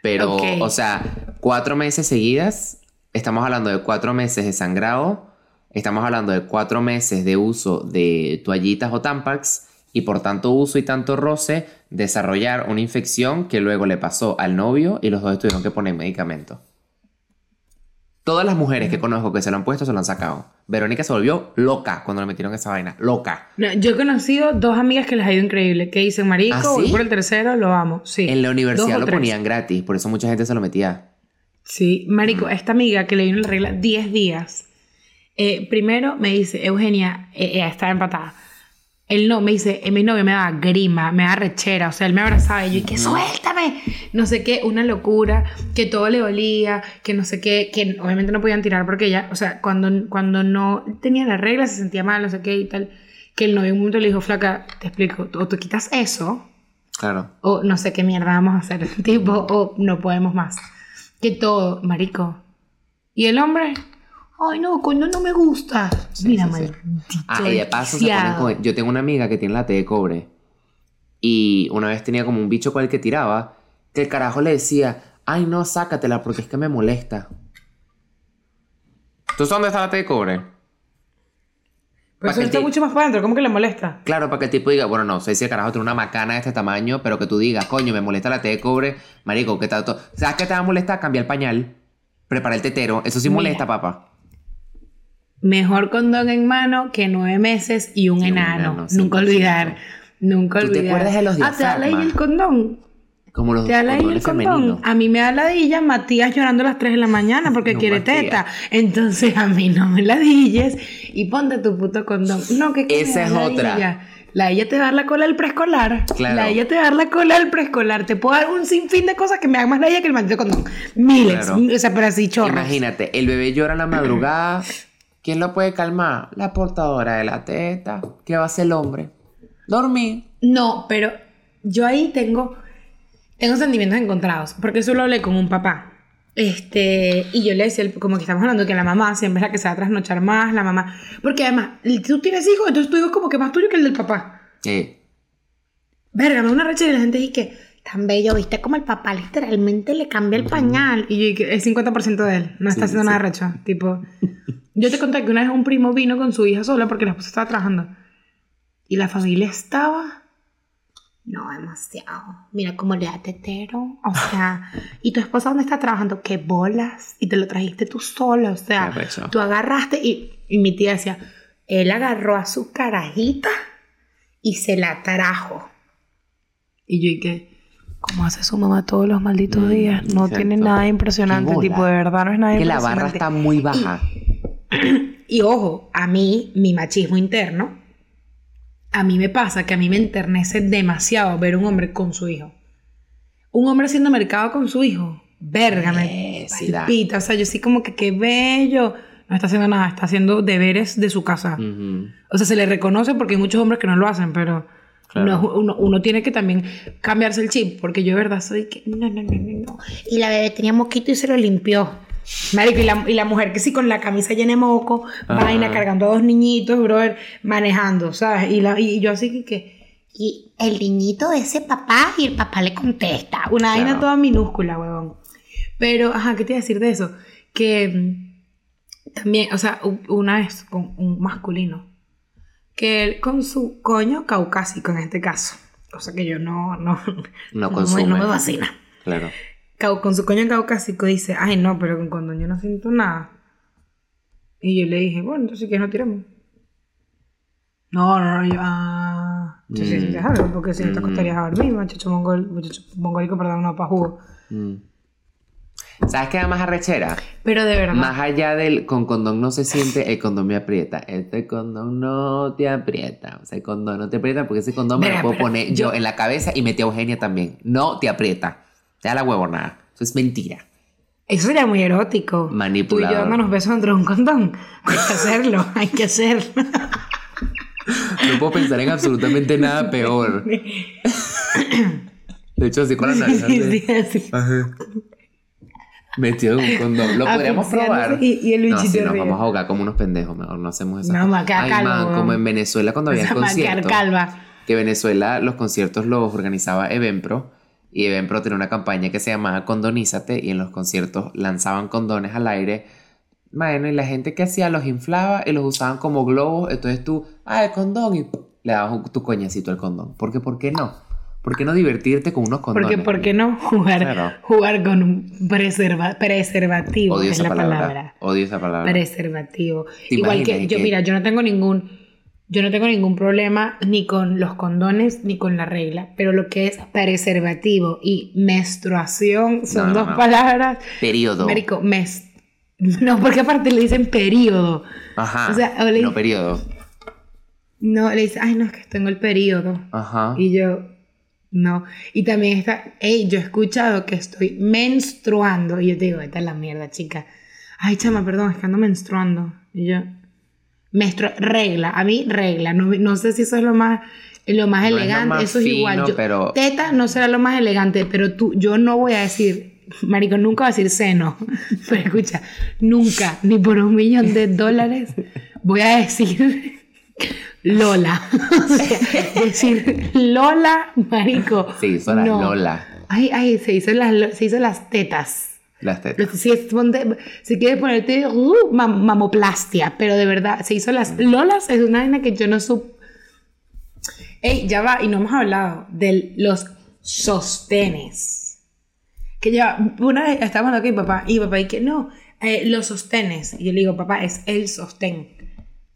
S1: pero,
S2: Ok.
S1: o sea, cuatro meses seguidas. Estamos hablando de cuatro meses de sangrado. Estamos hablando de cuatro meses de uso de toallitas o tampax. Y por tanto uso y tanto roce, desarrollar una infección que luego le pasó al novio y los dos tuvieron que poner medicamento. Todas las mujeres que conozco que se lo han puesto se lo han sacado. Verónica se volvió loca cuando le metieron esa vaina. Loca.
S2: No, yo he conocido dos amigas que les ha ido increíble, que dicen, marico,
S1: ¿Ah,
S2: voy por el tercero, lo amo. Sí.
S1: En la universidad lo
S2: tres.
S1: ponían gratis, por eso mucha gente se lo metía.
S2: Sí, marico, esta amiga que le vino la regla 10 días, eh, primero me dice, Eugenia, eh, eh, está empatada. Él no, me dice, eh, mi novio me daba grima, me daba rechera, o sea, él me abrazaba y yo, y que suéltame, no sé qué, una locura, que todo le dolía, que no sé qué, que obviamente no podían tirar porque ella, o sea, cuando, cuando no tenía la regla se sentía mal, no sé qué y tal, que el novio un momento le dijo, flaca, te explico, o tú quitas eso,
S1: Claro.
S2: o no sé qué mierda vamos a hacer, tipo, o no podemos más. Que todo, marico. Y el hombre, ay no, coño, no me gusta. Mira,
S1: sí, sí.
S2: maldito.
S1: Ah, y de paso se ponen con... Yo tengo una amiga que tiene la T de cobre. Y una vez tenía como un bicho con el que tiraba. Que el carajo le decía, ay no, sácatela porque es que me molesta. ¿Tú sabes dónde está la T de cobre?
S2: Pero eso está mucho más para adentro, ¿cómo que le molesta?
S1: Claro, para que el tipo diga, bueno, no sé si el carajo tiene una macana de este tamaño, pero que tú digas, coño, me molesta la T de cobre, marico, ¿qué tanto? ¿Sabes qué te va a molestar? Cambiar el pañal, prepara el tetero, eso sí
S2: Mira.
S1: molesta, papá.
S2: Mejor condón en mano que nueve meses y un
S1: Y un
S2: enano.
S1: enano,
S2: Nunca
S1: 100%.
S2: olvidar. Nunca
S1: ¿Tú te acuerdas de los
S2: Ah, te da la
S1: diafragmas?
S2: el condón.
S1: Como los
S2: Te da la el condón.
S1: femeninos.
S2: A mí me da ladilla Matías llorando a las 3 de la mañana porque
S1: No,
S2: quiere
S1: Matías.
S2: teta. Entonces a mí no me ladilles y ponte tu puto condón. No, que que
S1: Esa es otra.
S2: La ella te va a dar la cola del preescolar.
S1: Claro.
S2: La ella te va a dar la cola del preescolar. Te puedo dar un sinfín de cosas que me hagan más ladilla que el maldito condón. Miles.
S1: Claro.
S2: O sea, pero así chorros.
S1: Imagínate, el bebé llora en la madrugada. ¿Quién lo puede calmar? La portadora de la teta. ¿Qué va a hacer el hombre? Dormir.
S2: No, pero yo ahí tengo, tengo sentimientos encontrados, porque eso lo hablé con un papá. Este, y yo le decía, como que estamos hablando que la mamá siempre es la que se va a trasnochar más, la mamá. Porque además, tú tienes hijos, entonces tu hijo es como que más tuyo que el del papá.
S1: Eh,
S2: Verga, me da una racha y la gente dice que tan bello, viste como el papá literalmente le cambia el pañal. Y yo dije, es 50% de él, no está
S1: Sí,
S2: haciendo
S1: sí.
S2: nada recho. Tipo, yo te conté que una vez un primo vino con su hija sola porque la esposa estaba trabajando. Y la familia estaba. No, demasiado. Mira cómo le da tetero. O sea, ¿y tu esposa dónde está trabajando? ¿Qué bolas? Y te lo trajiste tú sola. O sea, tú agarraste y, y mi tía decía, él agarró a su carajita y se la trajo. Y yo, ¿y qué? ¿Cómo hace su mamá todos los malditos
S1: Mm,
S2: días? No tiene nada impresionante, tipo, de verdad no es nada
S1: que la
S2: impresionante.
S1: barra está muy baja.
S2: Y ojo, a mí, mi machismo interno, a mí me pasa que a mí me enternece demasiado ver un hombre con su hijo. Un hombre haciendo mercado con su hijo. Verga, me
S1: Eh,
S2: palpita. O sea, yo sí como que qué bello. No está haciendo nada, está haciendo deberes de su casa. O sea, se le reconoce porque hay muchos hombres que no lo hacen, pero
S1: Claro.
S2: uno, uno tiene que también cambiarse el chip, porque yo de verdad soy que no, no, no, no, no. Y la bebé tenía moquito y se lo limpió. Marico, y la, y la mujer que sí con la camisa llena de moco,
S1: Ajá.
S2: vaina, cargando a dos niñitos, brother, manejando, ¿sabes? Y, la, y yo así que, que... Y el niñito de ese papá y el papá le contesta. Una vaina toda minúscula, huevón. Pero, ajá, ¿qué te iba a decir de eso? Que mm, También, o sea, una vez con un masculino, que él con su coño caucásico en este caso, cosa que yo no, no,
S1: No
S2: me-
S1: consume.
S2: no me vacina.
S1: Claro.
S2: Con su coño caucásico dice, ay no, pero con condón yo no siento nada. Y yo le dije, bueno, entonces que no tiramos. No, no, no, yo, ah, sí
S1: Mm.
S2: algo, porque si no te
S1: Mm.
S2: acostarías a dormir, muchacho mongol, muchacho mongólico, perdón, no para jugo.
S1: Mm. ¿Sabes qué da más arrechera?
S2: Pero de verdad.
S1: Más allá del con condón no se siente, el condón me aprieta. Este condón no te aprieta. O sea, el condón no te aprieta porque ese condón me lo puedo poner
S2: yo-
S1: yo en la cabeza y metí a Eugenia también. No te aprieta. Te da la huevonada. Eso es mentira.
S2: Eso sería muy erótico.
S1: Manipulador.
S2: Tú y yo dándonos besos dentro de un condón. Hay que hacerlo, hay que hacerlo.
S1: No puedo pensar en absolutamente nada peor. De hecho, así con la nariz.
S2: Sí, sí.
S1: Ajá. Metido en un condón. Lo podríamos probar.
S2: y- y el
S1: no,
S2: bichito
S1: sí, nos
S2: ríe.
S1: vamos a ahogar como unos pendejos. Mejor no hacemos eso.
S2: No, me
S1: Ay,
S2: calvo,
S1: man, como en Venezuela cuando había conciertos. Que Venezuela los conciertos los organizaba Evenpro. Y Evenpro tenía una campaña que se llamaba Condonízate. Y en los conciertos lanzaban condones al aire. Bueno, y la gente que hacía los inflaba y los usaban como globos. Entonces tú, ah, el condón. Y le dabas un- tu coñacito al condón. ¿Por qué? ¿Por qué no? ¿Por qué no divertirte con unos condones?
S2: Porque, ¿por qué no jugar,
S1: Claro.
S2: jugar con un preserva- preservativo?
S1: Odio
S2: es
S1: esa
S2: la
S1: palabra.
S2: palabra.
S1: Odio esa palabra.
S2: Preservativo.
S1: ¿Te
S2: Igual
S1: imaginas
S2: que yo,
S1: que-
S2: mira, yo no tengo ningún, yo no tengo ningún problema ni con los condones ni con la regla, pero lo que es preservativo y menstruación son
S1: No, no,
S2: dos
S1: no.
S2: palabras.
S1: Periodo.
S2: Marico, mes. No, porque aparte le dicen periodo.
S1: Ajá.
S2: O sea, o le-
S1: No periodo.
S2: No, le dicen, ay, no, es que tengo el periodo.
S1: Ajá.
S2: Y yo, no. Y también está, hey, yo he escuchado que estoy menstruando. Y yo te digo, esta es la mierda, chica. Ay, chama, perdón, es que ando menstruando. Y yo, menstrua, regla, a mí regla. No, no sé si eso es lo más, lo más
S1: No es lo
S2: elegante.
S1: más
S2: eso es igual. Yo-
S1: pero-
S2: Teta no será lo más elegante, pero tú, yo no voy a decir, marico, nunca voy a decir seno. Pero escucha, nunca, ni por un millón de dólares, voy a decir Lola. O sea, decir Lola, marico.
S1: Se hizo la
S2: no.
S1: Lola.
S2: Ay, ay, se hizo las, se hizo las tetas.
S1: Las tetas.
S2: Lo- Si, es- ponte- si quieres ponerte uh, mam- mamoplastia, pero de verdad, se hizo las lolas, es una vaina que yo no supe. Ey, ya va, y no hemos hablado de los sostenes. Que ya, una vez estábamos aquí, papá, y papá, y que no, eh, los sostenes. Y yo le digo, papá, es el sostén.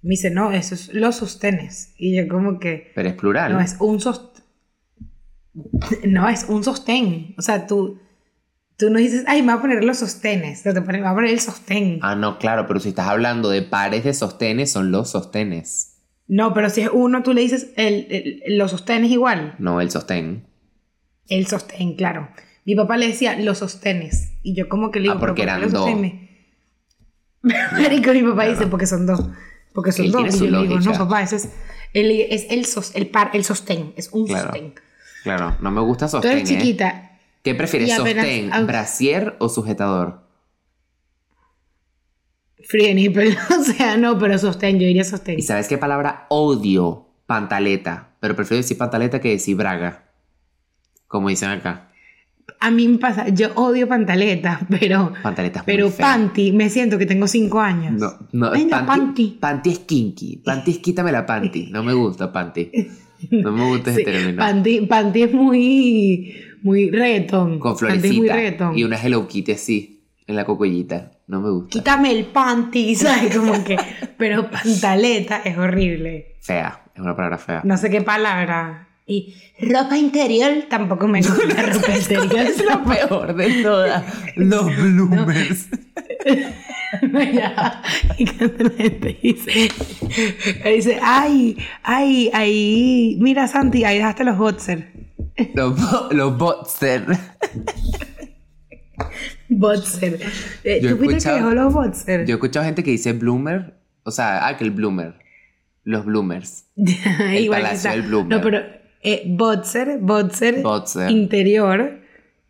S2: Me dice, no, eso es los sostenes. Y yo, como que,
S1: Pero es plural.
S2: no, es un sostén. No, es un sostén. O sea, tú, tú no dices, ay, me voy a poner los sostenes. Te pones, me voy a poner el sostén.
S1: Ah, no, claro, pero si estás hablando de pares de sostenes, son los sostenes.
S2: No, pero si es uno, tú le dices, el, el- los sostenes igual.
S1: No el sostén.
S2: El sostén, claro. Mi papá le decía los sostenes. Y yo como que le digo,
S1: Ah, porque
S2: ¿pero por qué
S1: eran
S2: los
S1: dos.
S2: Marico, mi papá dice, porque son dos. Porque son
S1: Él
S2: dos. Y yo le digo, no, papá, ese es, el, es el, sos- el, par, el sostén. Es un
S1: Claro.
S2: sostén.
S1: Claro, no me gusta
S2: Tú
S1: sostén.
S2: eres
S1: ¿eh? ¿Qué prefieres,
S2: apenas-
S1: sostén, brasier o sujetador?
S2: Free nipple. O sea, no, pero sostén, yo diría sostén.
S1: ¿Y sabes qué palabra odio? Pantaleta. Pero prefiero decir pantaleta que decir braga. Como dicen acá.
S2: A mí me pasa, yo odio pantaleta, pero,
S1: Pantaleta es muy
S2: pero
S1: fea.
S2: panty, me siento que tengo cinco años.
S1: No, no,
S2: Ay,
S1: panty,
S2: panty.
S1: panty es kinky. Panty es quítame la panty. No me gusta panty. No me gusta ese
S2: Sí,
S1: término.
S2: panty, panty es muy, muy reggaetón.
S1: Con
S2: Panty es muy reggaetón.
S1: Y una Hello Kitty así. En la cocollita. No me gusta.
S2: Quítame el panty, ¿sabes? Como que, pero pantaleta es horrible.
S1: Fea. Es una palabra fea.
S2: No sé qué palabra. Y ropa interior tampoco me gusta ropa interior.
S1: Es lo peor de todas. Los bloomers.
S2: Ya. Y cuando la gente dice, dice, ay, ay, ay, mira Santi, ahí dejaste los boxer.
S1: Los, bo- los botster.
S2: Boxer. Eh,
S1: Yo
S2: ¿Tú fuiste el que dejó los boxer?
S1: Yo he escuchado gente que dice bloomer. O sea, ah, que el bloomer. Los bloomers.
S2: Igual
S1: palacio del Bloomer.
S2: No, pero eh, boxer, boxer,
S1: Boxer.
S2: interior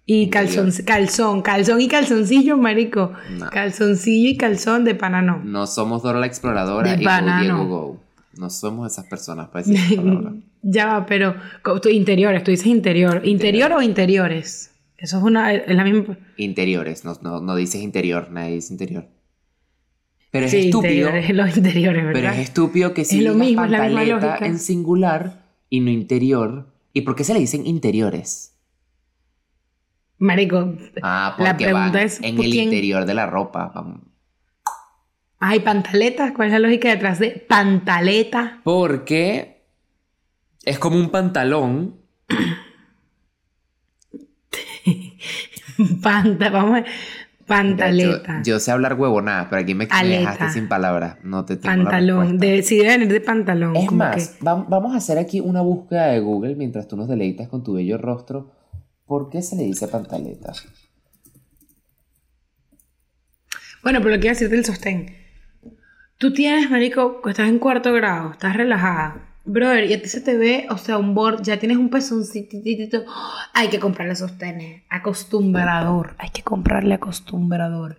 S2: y
S1: Interior.
S2: calzón, calzón, calzón y calzoncillo, marico.
S1: No.
S2: Calzoncillo y calzón de panano.
S1: No somos Dora la Exploradora
S2: De
S1: y Go. Diego Go. No somos esas personas para decir esa palabra.
S2: ya va, pero tú, interiores, tú dices interior. ¿Interior o interiores? Eso es una, es la misma.
S1: Interiores. No, no, no dices interior. Nadie dice interior. Pero es
S2: Sí,
S1: estúpido.
S2: interiores, los interiores, ¿verdad?
S1: Pero es estúpido que si
S2: Es lo mismo, es la misma lógica.
S1: en singular y no interior. ¿Y por qué se le dicen interiores?
S2: Marico,
S1: Ah,
S2: La
S1: porque
S2: pregunta
S1: va
S2: es,
S1: en
S2: ¿por
S1: el
S2: quién?
S1: interior de la ropa. vamos.
S2: Hay pantaletas. ¿Cuál es la lógica detrás de pantaleta?
S1: Porque es como un pantalón.
S2: Panta, vamos a. Pantaleta.
S1: Yo, yo sé hablar huevonadas, pero aquí me, me dejaste sin palabras. No te tengo
S2: pantalón.
S1: respuesta.
S2: De, sí, debe venir de pantalón.
S1: Es más,
S2: que-
S1: va- vamos a hacer aquí una búsqueda de Google mientras tú nos deleitas con tu bello rostro. ¿Por qué se le dice pantaleta?
S2: Bueno, pero lo que iba a decirte del sostén. Tú tienes, marico, estás en cuarto grado, estás relajada. Brother, y a ti se te ve, o sea, un bord, ya tienes un pezoncito. Hay que comprarle sostenes. Acostumbrador. Hay que comprarle acostumbrador.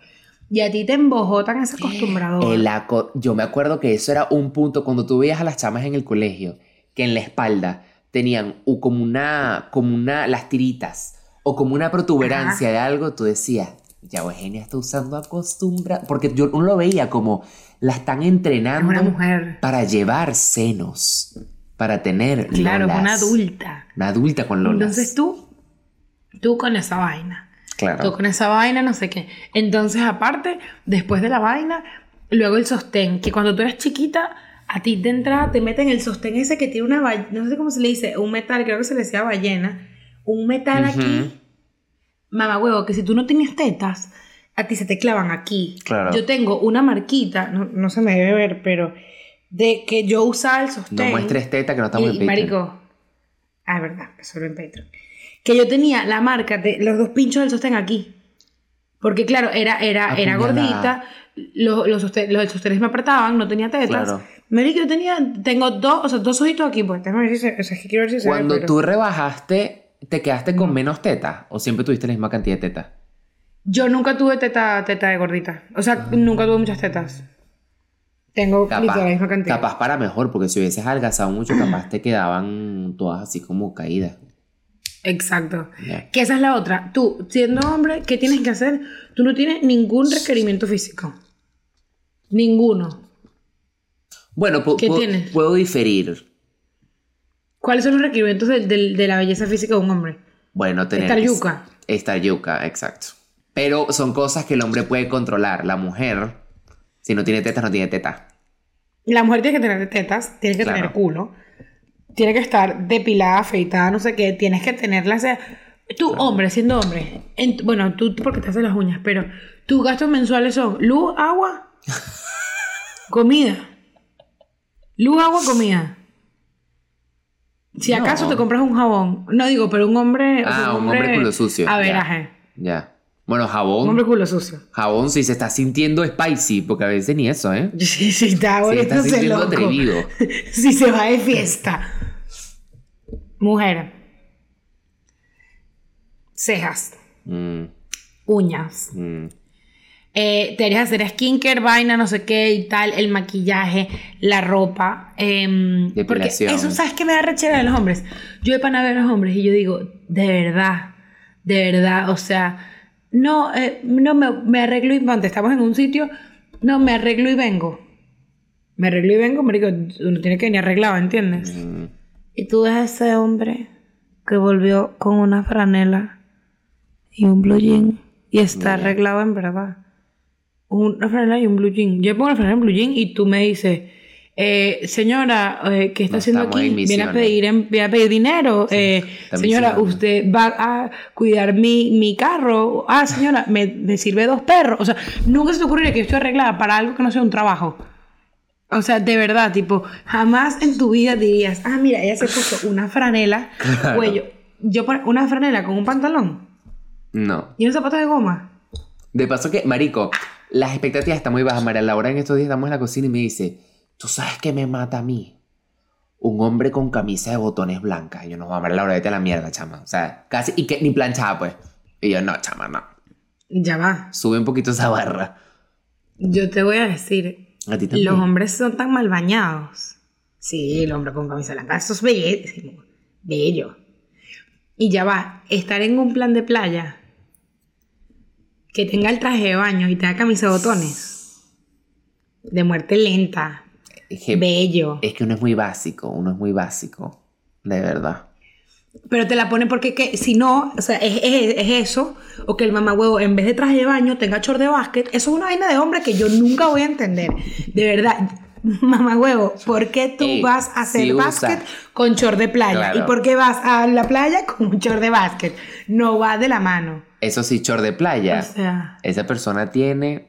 S2: Y a ti te embojotan ese acostumbrador.
S1: El aco- Yo me acuerdo que eso era un punto cuando tú veías a las chamas en el colegio, que en la espalda tenían como una, como una, las tiritas, o como una protuberancia de algo, tú decías, ya Eugenia está usando acostumbra, porque yo uno lo veía como la están
S2: Es
S1: entrenando
S2: una mujer.
S1: para llevar senos, para tener
S2: Claro,
S1: lolas.
S2: una adulta.
S1: Una adulta con lolas.
S2: Entonces tú, tú con esa vaina.
S1: claro.
S2: Tú con esa vaina, no sé qué. Entonces, aparte, después de la vaina, luego el sostén, que cuando tú eres chiquita, a ti de entrada te meten el sostén ese que tiene una ballena, no sé cómo se le dice, un metal, creo que se le decía ballena, un metal aquí, mamá huevo, que si tú no tienes tetas, a ti se te clavan aquí.
S1: Claro.
S2: Yo tengo una marquita, no, no se me debe ver, pero de que yo usaba el sostén.
S1: No muestres teta que no estamos
S2: Y,
S1: en Patreon.
S2: marico, ah, es verdad, que solo en Patreon. Que yo tenía la marca de los dos pinchos del sostén aquí. Porque claro, era, era, era gordita, los, los, sostén- los sostenes me apretaban, no tenía tetas.
S1: Claro.
S2: Marico, yo tenía, tengo dos, o sea, dos ojitos aquí, pues déjame ver si se, o sea, quiero ver si se ve,
S1: Cuando
S2: pero-
S1: tú rebajaste, ¿te quedaste con menos teta? ¿O siempre tuviste la misma cantidad de teta?
S2: Yo nunca tuve teta, teta de gordita. O sea, nunca tuve muchas tetas. Tengo literal la misma cantidad.
S1: capaz para mejor, porque si hubieses adelgazado mucho, capaz te quedaban todas así como caídas.
S2: Exacto. Que esa es la otra. Tú, siendo hombre, ¿qué tienes que hacer? Tú no tienes ningún requerimiento físico. Ninguno.
S1: Bueno,
S2: ¿Qué tienes?
S1: puedo diferir.
S2: ¿Cuáles son los requerimientos del- de la belleza física de un hombre?
S1: Bueno, tener...
S2: Estar yuca.
S1: Estar yuca, exacto. Pero son cosas que el hombre puede controlar. La mujer, si no tiene tetas, no tiene teta.
S2: La mujer tiene que tener tetas, tiene que
S1: Claro.
S2: tener culo, tiene que estar depilada, afeitada, no sé qué, tienes que tenerla. o sea, tú, hombre, siendo hombre, en- bueno, tú porque te haces las uñas, pero tus gastos mensuales son luz, agua, comida. Luz, agua, comida. Si
S1: No.
S2: acaso te compras un jabón, no digo, pero un hombre. o sea,
S1: Ah, un hombre culo sucio.
S2: A
S1: ya.
S2: veraje.
S1: Bueno,
S2: Un
S1: jabón.
S2: hombre culo sucio.
S1: Jabón si se está sintiendo spicy, porque a veces ni eso, ¿eh?
S2: Sí, sí, está
S1: Se está
S2: volviéndose
S1: sintiendo
S2: loco.
S1: atrevido.
S2: si se va de fiesta. Mujer. Cejas.
S1: Mm,
S2: Uñas.
S1: mm.
S2: Eh, te harías hacer skincare, vaina, no sé qué y tal. El maquillaje, la ropa. porque
S1: Depilación.
S2: eso, ¿sabes qué me da rechera de los hombres? Yo de pana a los hombres y yo digo, de verdad, de verdad, o sea, no, eh, no me, me arreglo y ponte, estamos en un sitio, no, me arreglo y vengo. Me arreglo y vengo, marico, uno tiene que venir arreglado, ¿entiendes?
S1: Mm.
S2: Y tú ves a ese hombre que volvió con una franela y un blue jean y está arreglado en verdad. Una franela y un blue jean. Yo pongo la franela y un blue jean y tú me dices, eh, señora, eh, ¿qué está
S1: No
S2: haciendo aquí?
S1: en
S2: Viene a pedir, en- viene a pedir dinero. Eh, señora,
S1: misionando.
S2: usted va a cuidar mi, mi carro. Ah, señora, me, me sirve dos perros. O sea, nunca se te ocurriría que yo estoy arreglada para algo que no sea un trabajo. O sea, de verdad, tipo, jamás en tu vida dirías, ah, mira, ella se puso una franela,
S1: Claro.
S2: cuello. Yo una franela con un pantalón
S1: No.
S2: y un zapato de goma.
S1: De paso que, marico, las expectativas están muy bajas. María Laura en estos días estamos en la cocina y me dice, ¿tú sabes qué me mata a mí? Un hombre con camisa de botones blancas. Y yo, no, María Laura, vete a la mierda, chama. O sea, casi, y que ni planchada, pues. Y yo, no, chama, no.
S2: Ya va.
S1: Sube un poquito esa barra.
S2: Yo te voy a decir,
S1: A ti también.
S2: los hombres son tan mal bañados. Sí, el hombre con camisa blanca, eso es bellísimo. Bello. Y ya va, estar en un plan de playa que tenga el traje de baño y tenga camisa de botones. de muerte lenta,
S1: que,
S2: bello.
S1: es que uno es muy básico, uno es muy básico, de verdad.
S2: Pero te la pone porque que, si no, o sea, es, es- es eso, o que el mamagüevo en vez de traje de baño tenga short de básquet, eso es una vaina de hombre que yo nunca voy a entender. De verdad, mamagüevo, ¿por qué tú vas a hacer
S1: usa.
S2: básquet con short de playa?
S1: Claro.
S2: ¿Y por qué vas a la playa con un short de básquet? No va de la mano.
S1: Eso sí, chor de playa.
S2: O sea,
S1: Esa persona tiene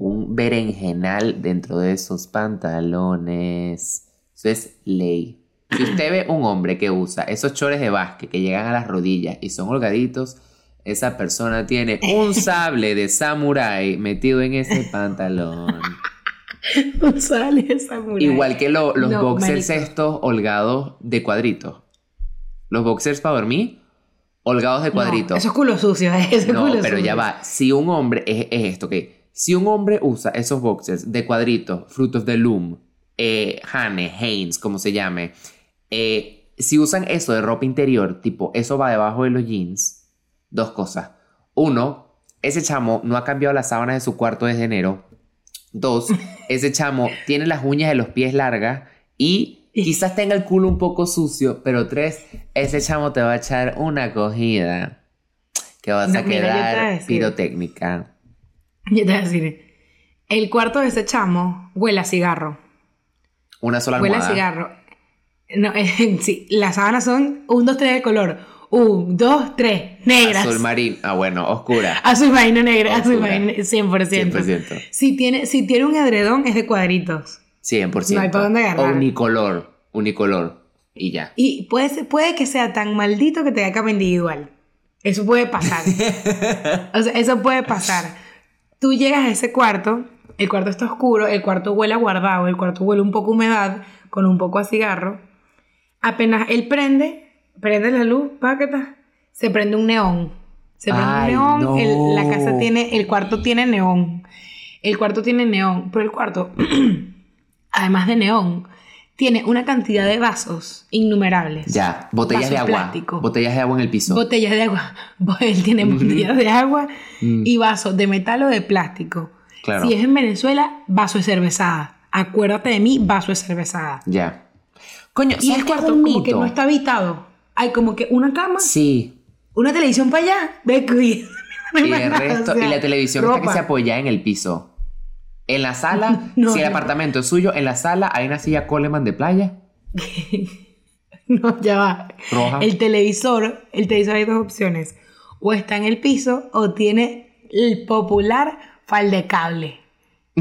S1: un berenjenal dentro de sus pantalones. Eso es ley. Si usted ve un hombre que usa esos chores de básquet que llegan a las rodillas y son holgaditos, esa persona tiene un sable de samurái metido en ese pantalón.
S2: sale esa muralla.
S1: Igual que lo- los
S2: No,
S1: boxers
S2: marico.
S1: estos holgados de cuadritos. Los boxers para dormir, holgados de
S2: No,
S1: cuadritos.
S2: eso es culo sucio, eso es
S1: No, pero ya va. Si un hombre, es, es esto, que si un hombre usa esos boxers de cuadritos, Fruit of the Loom, eh, Hane, Hanes, como se llame, eh, si usan eso de ropa interior, tipo, eso va debajo de los jeans, dos cosas. Uno, ese chamo no ha cambiado las sábanas de su cuarto desde enero. Dos, ese chamo tiene las uñas de los pies largas y quizás tenga el culo un poco sucio, pero tres, ese chamo te va a echar una cogida que vas a
S2: No, mira,
S1: quedar
S2: decir.
S1: pirotécnica.
S2: Yo te voy a decir, el cuarto de ese chamo huele a cigarro.
S1: Una sola
S2: Huele a
S1: almohada.
S2: cigarro. No, sí, las sábanas son un, dos, tres de color. Un, dos, tres, negras.
S1: Azul marino. Ah, bueno, oscura.
S2: Azul marino negra, azul
S1: Oscura.
S2: marino 100%.
S1: 100%.
S2: Si tiene, si tiene un edredón es de cuadritos.
S1: 100%.
S2: No hay pa' dónde agarrar.
S1: Unicolor. Unicolor. Y ya.
S2: Y puede, ser- puede que sea tan maldito que te haga cama individual. Eso puede pasar. o sea, eso puede pasar. Tú llegas a ese cuarto, el cuarto está oscuro, el cuarto huele a guardado, el cuarto huele un poco a humedad, con un poco a cigarro. Apenas él prende, prende la luz, páqueta, se prende un neón. Se prende
S1: Ay,
S2: un neón,
S1: no.
S2: el- la casa tiene, el cuarto tiene neón. El cuarto tiene neón, pero el cuarto, además de neón, tiene una cantidad de vasos innumerables.
S1: Ya. Botellas de agua. Botellas de agua en el piso.
S2: Botellas de agua. Él tiene botellas de agua
S1: Mm.
S2: y vasos de metal o de plástico.
S1: Claro.
S2: Si es en Venezuela, vaso de cervezada. Acuérdate de mí, vaso de cervezada.
S1: Ya. Coño,
S2: Y
S1: ¿sabes
S2: el
S1: qué es
S2: cuarto como que no está habitado. Hay como que una cama,
S1: Sí.
S2: una televisión para allá, ve cuida.
S1: Y el resto,
S2: O sea,
S1: y la televisión está que se apoya en el piso. En la sala,
S2: No,
S1: si el
S2: no.
S1: apartamento es suyo, en la sala hay una silla Coleman de playa.
S2: No, ya va.
S1: Roja.
S2: El televisor, el televisor hay dos opciones. O está en el piso o tiene el popular falda de cable.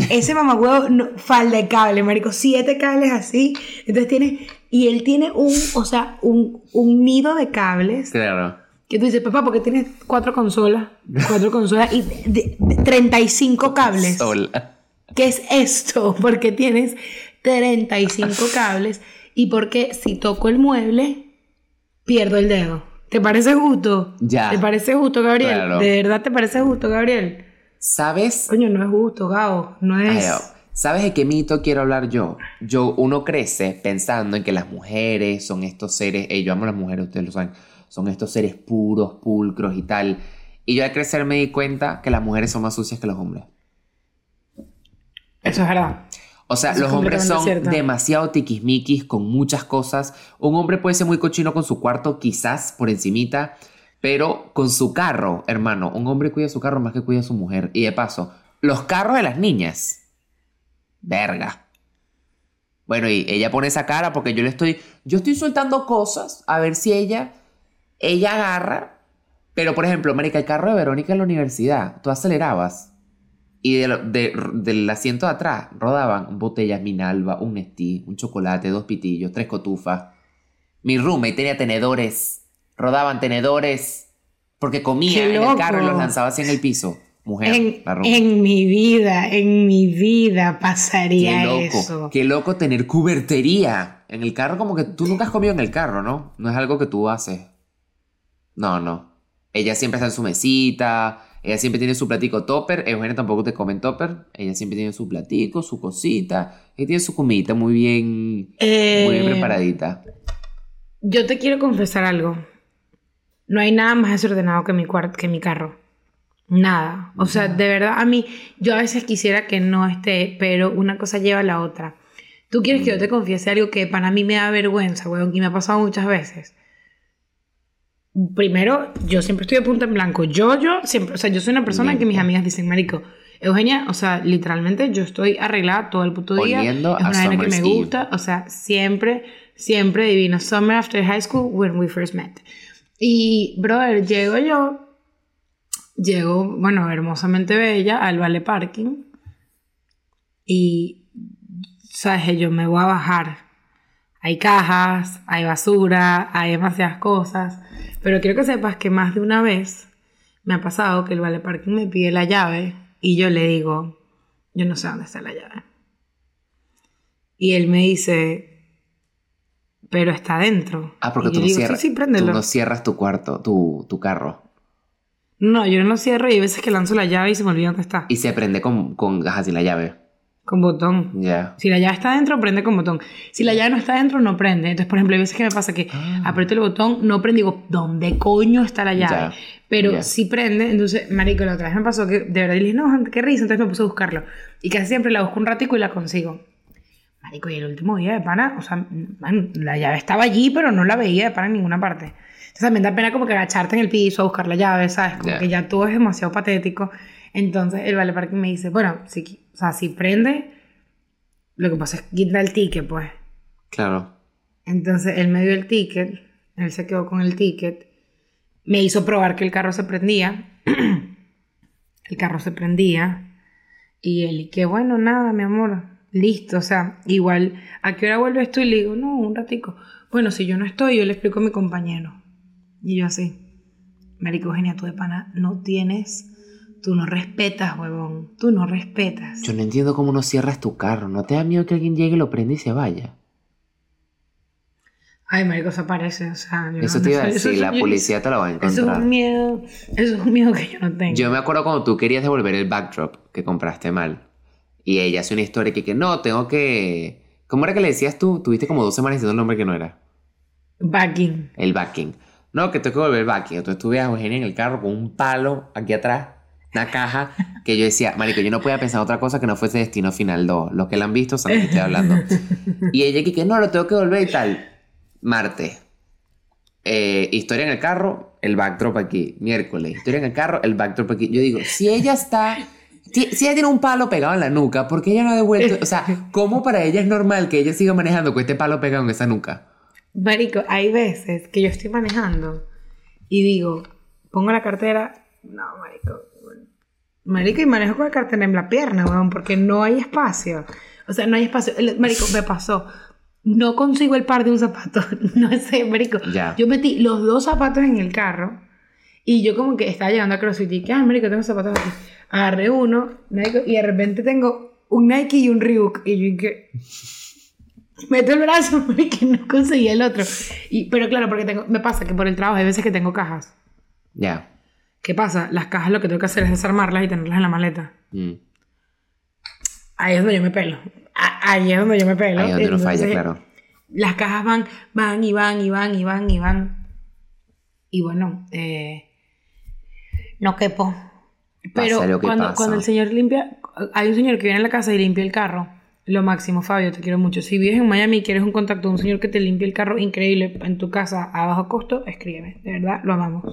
S2: Ese mamagüevo, no, falda de cable, marico, siete cables así. Entonces tiene, y él tiene un, o sea, un, un nido de cables.
S1: Claro.
S2: Que tú dices, papá, porque tienes cuatro consolas, cuatro consolas y de- de- 35 cables.
S1: Sola.
S2: ¿Qué es esto? Porque tienes 35 cables y porque si toco el mueble, pierdo el dedo. ¿Te parece justo?
S1: Ya.
S2: ¿Te parece justo, Gabriel?
S1: Claro.
S2: ¿De verdad te parece justo, Gabriel?
S1: ¿Sabes?
S2: Coño, no es justo, Gabo. No es...
S1: Ay, oh, ¿Sabes de qué mito quiero hablar yo? Yo, uno crece pensando en que las mujeres son estos seres, eh, yo amo a las mujeres, ustedes lo saben, son estos seres puros, pulcros y tal. Y yo al crecer me di cuenta que las mujeres son más sucias que los hombres.
S2: Eso es verdad.
S1: O sea,
S2: Eso es
S1: los hombres son
S2: cierto.
S1: demasiado tiquismiquis con muchas cosas. Un hombre puede ser muy cochino con su cuarto, quizás por encimita, pero con su carro, hermano, un hombre cuida su carro más que cuida a su mujer. Y de paso, los carros de las niñas. Verga. Bueno, y ella pone esa cara porque yo le estoy, yo estoy soltando cosas a ver si ella, ella agarra. Pero, por ejemplo, marica, el carro de Verónica en la universidad, tú acelerabas y de lo- de- del asiento de atrás rodaban botellas Minalba, un Nestí, un chocolate, dos pitillos, tres cotufas. Mi roommate tenía tenedores, rodaban tenedores porque comía
S2: ¡Qué
S1: en el carro y los lanzaba así en el piso. Mujer,
S2: En,
S1: la
S2: en mi vida, en mi vida pasaría
S1: Qué loco,
S2: eso.
S1: qué loco tener cubertería en el carro, como que tú nunca has comido en el carro, ¿no? No es algo que tú haces. No, no. Ella siempre está en su mesita, ella siempre tiene su platico topper. Eugenia tampoco te come en topper. Ella siempre tiene su platico, su cosita. Ella tiene su comidita muy bien,
S2: Eh,
S1: muy bien preparadita.
S2: Yo te quiero confesar algo. No hay nada más desordenado que mi, que mi carro. Nada. O sea, de verdad, a mí, yo a veces quisiera que no esté, pero una cosa lleva a la otra. Tú quieres que yo te confiese algo que para mí me da vergüenza, weón, y me ha pasado muchas veces. Primero, yo siempre estoy de punta en blanco. Yo, yo, siempre, o sea, yo soy una persona que mis amigas dicen, marico, Eugenia, o sea, literalmente yo estoy arreglada todo el puto día.
S1: Oliendo
S2: es
S1: a
S2: una vaina que me
S1: Eve.
S2: gusta, o sea, siempre, siempre divino. Summer after high school when we first met. Y, brother, llego yo, llego, bueno, hermosamente bella al Vale Parking y, sabes, yo me voy a bajar. Hay cajas, hay basura, hay demasiadas cosas, pero quiero que sepas que más de una vez me ha pasado que el Vale Parking me pide la llave y yo le digo, yo no sé dónde está la llave. Y él me dice, pero está adentro.
S1: Ah, porque
S2: Y
S1: tú no,
S2: digo,
S1: cierras,
S2: sí, sí,
S1: tú no cierras tu cuarto, tu, tu carro.
S2: No, yo no lo cierro y hay veces que lanzo la llave y se me olvida dónde está.
S1: Y se prende con, con sin la llave.
S2: Con botón.
S1: Ya.
S2: Si la llave está adentro, prende con botón. Si la llave no está adentro, no prende. Entonces, por ejemplo, hay veces que me pasa que
S1: Ah.
S2: aprieto el botón, no prende, digo, ¿dónde coño está la llave?
S1: Ya,
S2: Pero
S1: ya.
S2: si prende, entonces, marico, la otra vez me pasó que de verdad dije, no, qué risa, entonces me puse a buscarlo. Y casi siempre la busco un ratico y la consigo. Marico, y el último día de pana, o sea, man, la llave estaba allí, pero no la veía de pana en ninguna parte. Entonces también da pena como que agacharte en el piso a buscar la llave, ¿sabes? Como que ya todo es demasiado patético. Entonces el Vale Parking me dice, bueno, si, sea, si prende, lo que pasa es que quita el ticket, pues.
S1: Claro.
S2: Entonces él me dio el ticket, él se quedó con el ticket, me hizo probar que el carro se prendía, el carro se prendía, y él, y que bueno, nada, mi amor, listo, o sea, igual, ¿a qué hora vuelves tú? Y le digo, no, un ratico. Bueno, si yo no estoy, yo le explico a mi compañero. Y yo así, Marico Eugenia, tú de pana no tienes, tú no respetas, huevón, tú no respetas.
S1: Yo no entiendo cómo no cierras tu carro. ¿No te da miedo que alguien llegue, lo prenda y se vaya?
S2: Ay, marico, se aparece, o sea... yo
S1: Eso
S2: no-
S1: te iba a decir, la
S2: yo-
S1: policía te lo va a
S2: Eso es
S1: encontrar.
S2: un miedo, eso es un miedo que yo no tengo.
S1: Yo me acuerdo cuando tú querías devolver el backdrop que compraste mal. Y ella hace una historia que, que no, tengo que... ¿Cómo era que le decías tú? Tuviste como dos semanas diciendo el nombre que no era.
S2: Backing.
S1: El backing. No, que tengo que volver backing. Entonces tuve a Eugenia en el carro con un palo aquí atrás, una caja, que yo decía, marico, yo no podía pensar otra cosa que no fuese Destino Final 2. Los que la han visto saben qué estoy hablando. Y ella que, que no, lo tengo que volver y tal. Martes. Eh, historia en el carro, el backdrop aquí. Miércoles. Historia en el carro, el backdrop aquí. Yo digo, si ella está... Si, si ella tiene un palo pegado en la nuca, ¿por qué ella no ha devuelto? O sea, ¿cómo para ella es normal que ella siga manejando con este palo pegado en esa nuca?
S2: Marico, hay veces que yo estoy manejando y digo, pongo la cartera, no, marico. Marico, y manejo con la cartera en la pierna, weón, porque no hay espacio. O sea, no hay espacio. El- Marico, me pasó. No consigo el par de un zapato. No sé, marico.
S1: Ya.
S2: Yo metí los dos zapatos en el carro y yo como que estaba llegando a CrossFit y que, ah, marico, tengo zapatos aquí. Agarré uno, marico, y de repente tengo un Nike y un Reebok. Y yo dije, meto el brazo porque no conseguí el otro. Y, pero claro, porque tengo, me pasa que por el trabajo hay veces que tengo cajas.
S1: Ya.
S2: ¿Qué pasa? Las cajas lo que tengo que hacer es desarmarlas y tenerlas en la maleta.
S1: Mm.
S2: Ahí es donde yo me pelo. Ahí es donde yo me pelo.
S1: Ahí es donde uno falla, claro.
S2: Las cajas van, van y van y van y van y van. Y bueno, eh, no quepo. Pero
S1: Pasa lo que
S2: cuando, cuando el señor limpia, hay un señor que viene a la casa y limpia el carro. Lo máximo, Fabio, te quiero mucho. Si vives en Miami y quieres un contacto de un señor que te limpie el carro increíble en tu casa a bajo costo, escríbeme. De verdad, lo amamos.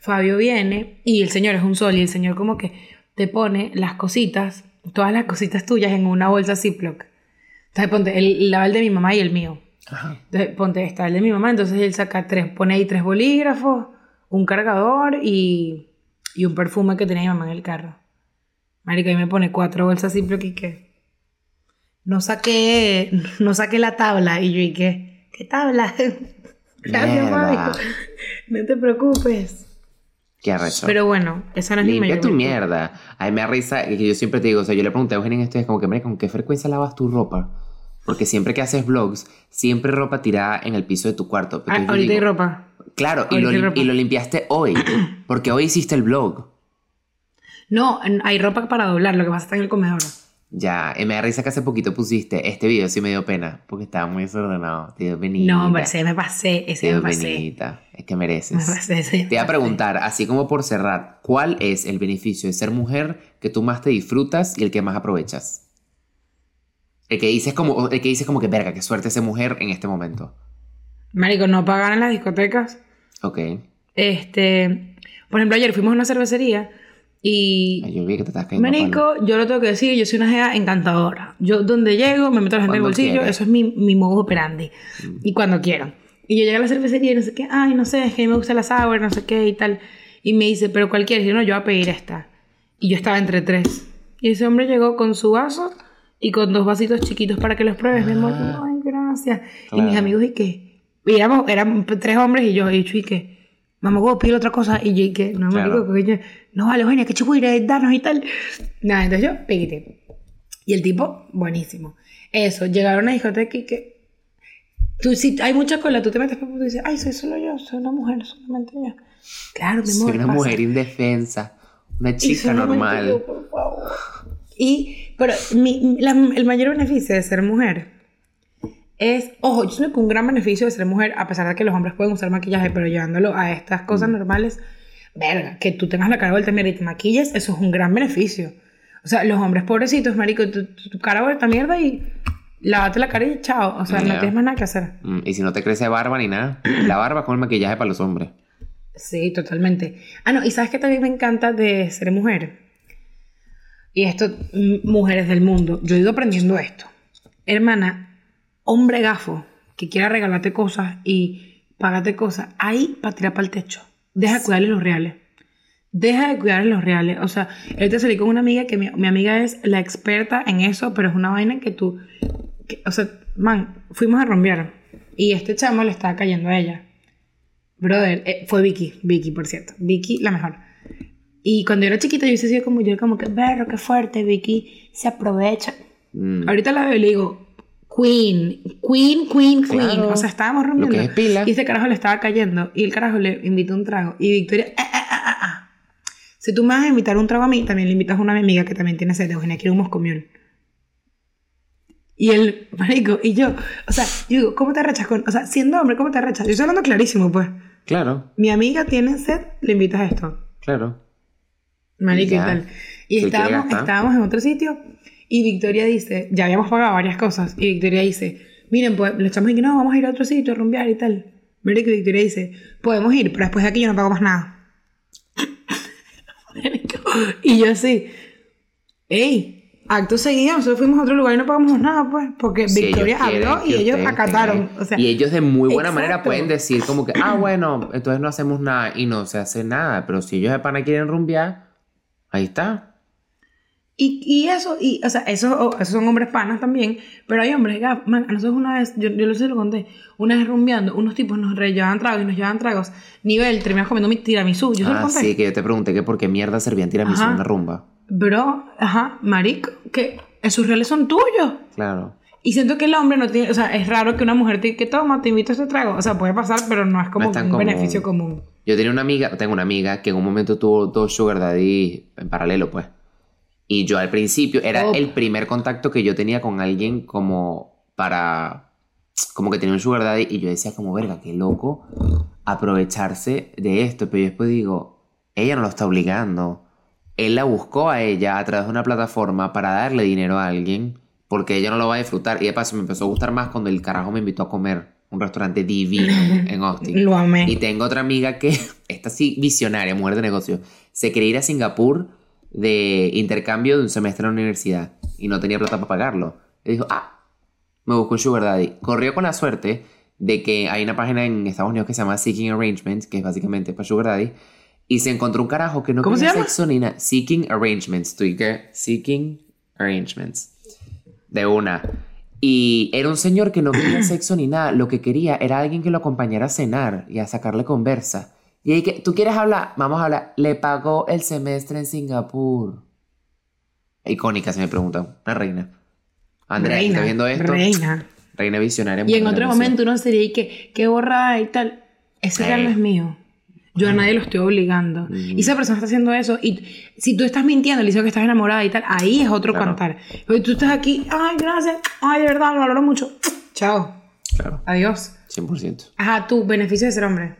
S2: Fabio viene y el señor es un sol y el señor como que te pone las cositas, todas las cositas tuyas en una bolsa Ziploc. Entonces ponte el laval de mi mamá y el mío.
S1: Ajá.
S2: Entonces, ponte, está el de mi mamá, entonces él saca tres, pone ahí tres bolígrafos, un cargador y, y un perfume que tenía mi mamá en el carro. Marica, y me pone cuatro bolsas Ziploc y que no saqué, no saqué la tabla. Y yo, ¿y qué? ¿Qué tabla? Gracias. Fabio. No te preocupes.
S1: Qué arrecho.
S2: Pero bueno, esa no es mi
S1: Limpia
S2: mayor
S1: tu
S2: virtud.
S1: mierda. A mí me da risa que yo siempre te digo, o sea, yo le pregunté a Eugenia en esto, es como que, "Marica, ¿con qué frecuencia lavas tu ropa? Porque siempre que haces vlogs, siempre ropa tirada en el piso de tu cuarto.
S2: Ah, ahorita hay ropa.
S1: Claro, y lo,
S2: ropa.
S1: y lo limpiaste hoy, porque hoy hiciste el vlog.
S2: No, hay ropa para doblar, lo que pasa está en el comedor.
S1: Ya, y me da risa que hace poquito pusiste este video, sí me dio pena, porque estaba muy desordenado. Te dio penita.
S2: No, hombre, ese me pasé,
S1: Te
S2: ese me
S1: dio
S2: pasé.
S1: penita. Es que mereces.
S2: Me pasé, me
S1: Te iba a preguntar, así como por cerrar, ¿cuál es el beneficio de ser mujer que tú más te disfrutas y el que más aprovechas? El que dices como, el que dices como que, verga, qué suerte ser mujer en este momento.
S2: Marico, no pagar en las discotecas.
S1: Ok.
S2: Este, por ejemplo, ayer fuimos a una cervecería y
S1: yo vi que te estás.
S2: Marico, yo lo tengo que decir, yo soy una gea encantadora. Yo donde llego, me meto a la gente en el bolsillo,
S1: quieres.
S2: eso es mi, mi modus operandi. Y cuando quiero. Y yo llegué a la cervecería y no sé qué, ay, no sé, es que a mí me gusta la sour, no sé qué y tal. Y me dice, pero cualquiera, yo no, yo voy a pedir esta. Y yo estaba entre tres. Y ese hombre llegó con su vaso y con dos vasitos chiquitos para que los pruebes. Mi amor,
S1: Ah.
S2: ay, gracias. Y mis
S1: Claro.
S2: amigos, ¿y qué? Y éramos, eran tres hombres y yo, y yo, ¿y qué? Mamá, ¿puedo pedir otra cosa? Y yo, ¿y qué? No,
S1: Claro.
S2: que yo, no vale, Eugenia, que chupuire, danos y tal. Nada, entonces yo, píquete. Y el tipo, buenísimo. Eso, llegaron a una discoteca y que. Tú, si hay mucha cola, tú te metes y dices, ay, soy solo yo, soy una mujer, solamente yo. Claro, mi amor.
S1: Soy una
S2: pasa.
S1: mujer indefensa, una
S2: Y
S1: chica
S2: solamente
S1: normal.
S2: yo, por favor. Y, pero mi- la- el mayor beneficio de ser mujer es, ojo, yo siento que un gran beneficio de ser mujer, a pesar de que los hombres pueden usar maquillaje, pero llevándolo a estas cosas
S1: Mm.
S2: normales, verga, que tú tengas la cara vuelta mierda y te maquilles, eso es un gran beneficio. O sea, los hombres pobrecitos, marico, tu, tu- tu cara vuelta mierda y lávate la cara y chao. O sea, no tienes más nada que hacer.
S1: Mm, Y si no te crece barba ni nada, la barba con el maquillaje para los hombres.
S2: Sí, totalmente. Ah, no, y sabes que también me encanta de ser mujer. Y esto, mujeres del mundo, yo he ido aprendiendo esto. Hermana, hombre gafo que quiera regalarte cosas y pagarte cosas, ahí para tirar para el techo. Deja de cuidarle los reales. Deja de cuidarle los reales. O sea, ahorita salí con una amiga que mi, mi amiga es la experta en eso, pero es una vaina que tú. que- o sea, man, fuimos a rompear y este chamo le estaba cayendo a ella. Brother, eh, fue Vicky, Vicky, por cierto. Vicky, la mejor. Y cuando yo era chiquita, yo decía como, yo como que, berro, qué fuerte, Vicky se aprovecha.
S1: Mm,
S2: Ahorita la veo y le digo, Queen, Queen, Queen, Queen.
S1: Claro.
S2: O sea, estábamos rompiendo.
S1: Es.
S2: Y este carajo le estaba cayendo. Y el carajo le invitó un trago. Y Victoria, ah, ah, ah. Si tú me vas a invitar un trago a mí, también le invitas a una amiga que también tiene sed, Eugenia, quiere un moscomiol. Y el marico, y yo, o sea, yo digo, ¿cómo te arrechas con.? O sea, siendo hombre, ¿cómo te arrechas? Yo estoy hablando clarísimo, pues.
S1: Claro,
S2: Mi amiga tiene sed, le invitas a esto.
S1: claro.
S2: Marico y
S1: Ya.
S2: tal. Y estábamos, estábamos en otro sitio y Victoria dice, ya habíamos pagado varias cosas, y Victoria dice, miren, pues le echamos y que no, vamos a ir a otro sitio a rumbear y tal. Marico y Victoria dice, podemos ir, pero después de aquí yo no pago más nada. Y yo así, ey, acto seguido, nosotros fuimos a otro lugar y no pagamos nada, pues, porque
S1: Si
S2: Victoria habló y
S1: que
S2: ellos acataron.
S1: tengan-
S2: O sea,
S1: y ellos de muy buena manera pueden decir como que, ah, bueno, entonces no hacemos nada y no se hace nada. Pero si ellos de pana quieren rumbear, ahí está.
S2: Y, y eso, y, o sea, eso, o- esos son hombres panas también, pero hay hombres, gaf- man, a nosotros una vez, yo, yo lo sé, lo conté, una vez rumbeando, unos tipos nos re- llevaban tragos y nos llevaban tragos, nivel, terminamos comiendo mi tiramisú, yo se lo
S1: Ah,
S2: conté.
S1: sí, que yo te pregunté que por qué mierda servían tiramisú en una rumba.
S2: Bro, ajá, marico, que esos reales son tuyos.
S1: Claro.
S2: Y siento que el hombre no tiene, o sea, es raro que una mujer te diga que toma, te invito a este trago. O sea, puede pasar, pero no es como
S1: No es
S2: un
S1: común.
S2: beneficio común.
S1: Yo tenía una amiga, tengo una amiga que en un momento tuvo dos sugar daddy en paralelo, pues. Y yo al principio era
S2: Oh.
S1: el primer contacto que yo tenía con alguien como para como que tenía un sugar daddy y yo decía como verga, qué loco aprovecharse de esto, pero yo después digo, ella no lo está obligando. Él la buscó a ella a través de una plataforma para darle dinero a alguien porque ella no lo va a disfrutar y de paso me empezó a gustar más cuando el carajo me invitó a comer un restaurante divino en Austin.
S2: Lo amé.
S1: Y tengo otra amiga que, esta sí, visionaria, mujer de negocio, se quería ir a Singapur de intercambio de un semestre en la universidad y no tenía plata para pagarlo. Y dijo, ah, me busco un sugar daddy. Corrió con la suerte de que hay una página en Estados Unidos que se llama Seeking Arrangements, que es básicamente para sugar daddy, y se encontró un carajo que no
S2: ¿Cómo
S1: quería
S2: se llama?
S1: sexo ni nada. Seeking Arrangements, qué? Seeking Arrangements. De una. Y era un señor que no quería sexo ni nada. Lo que quería era alguien que lo acompañara a cenar y a sacarle conversa. Y ahí que, ¿tú quieres hablar? Vamos a hablar. Le pagó el semestre en Singapur. Icónica, se me preguntan. Una reina. Andrea,
S2: reina,
S1: ¿estás viendo esto?
S2: Reina.
S1: Reina visionaria.
S2: Y en otro momento uno sería y que, qué borrada y tal. Ese
S1: Eh.
S2: real no es mío. Yo a nadie lo estoy obligando.
S1: Mm.
S2: Y esa persona está haciendo eso. Y si tú estás mintiendo, le dices que estás enamorada y tal, ahí es otro
S1: Claro.
S2: cantar. Pero tú estás aquí, ay, gracias, ay, de verdad, lo valoro mucho. Chao.
S1: Claro,
S2: Adiós.
S1: 100%.
S2: Ajá, tú, beneficio de ser hombre.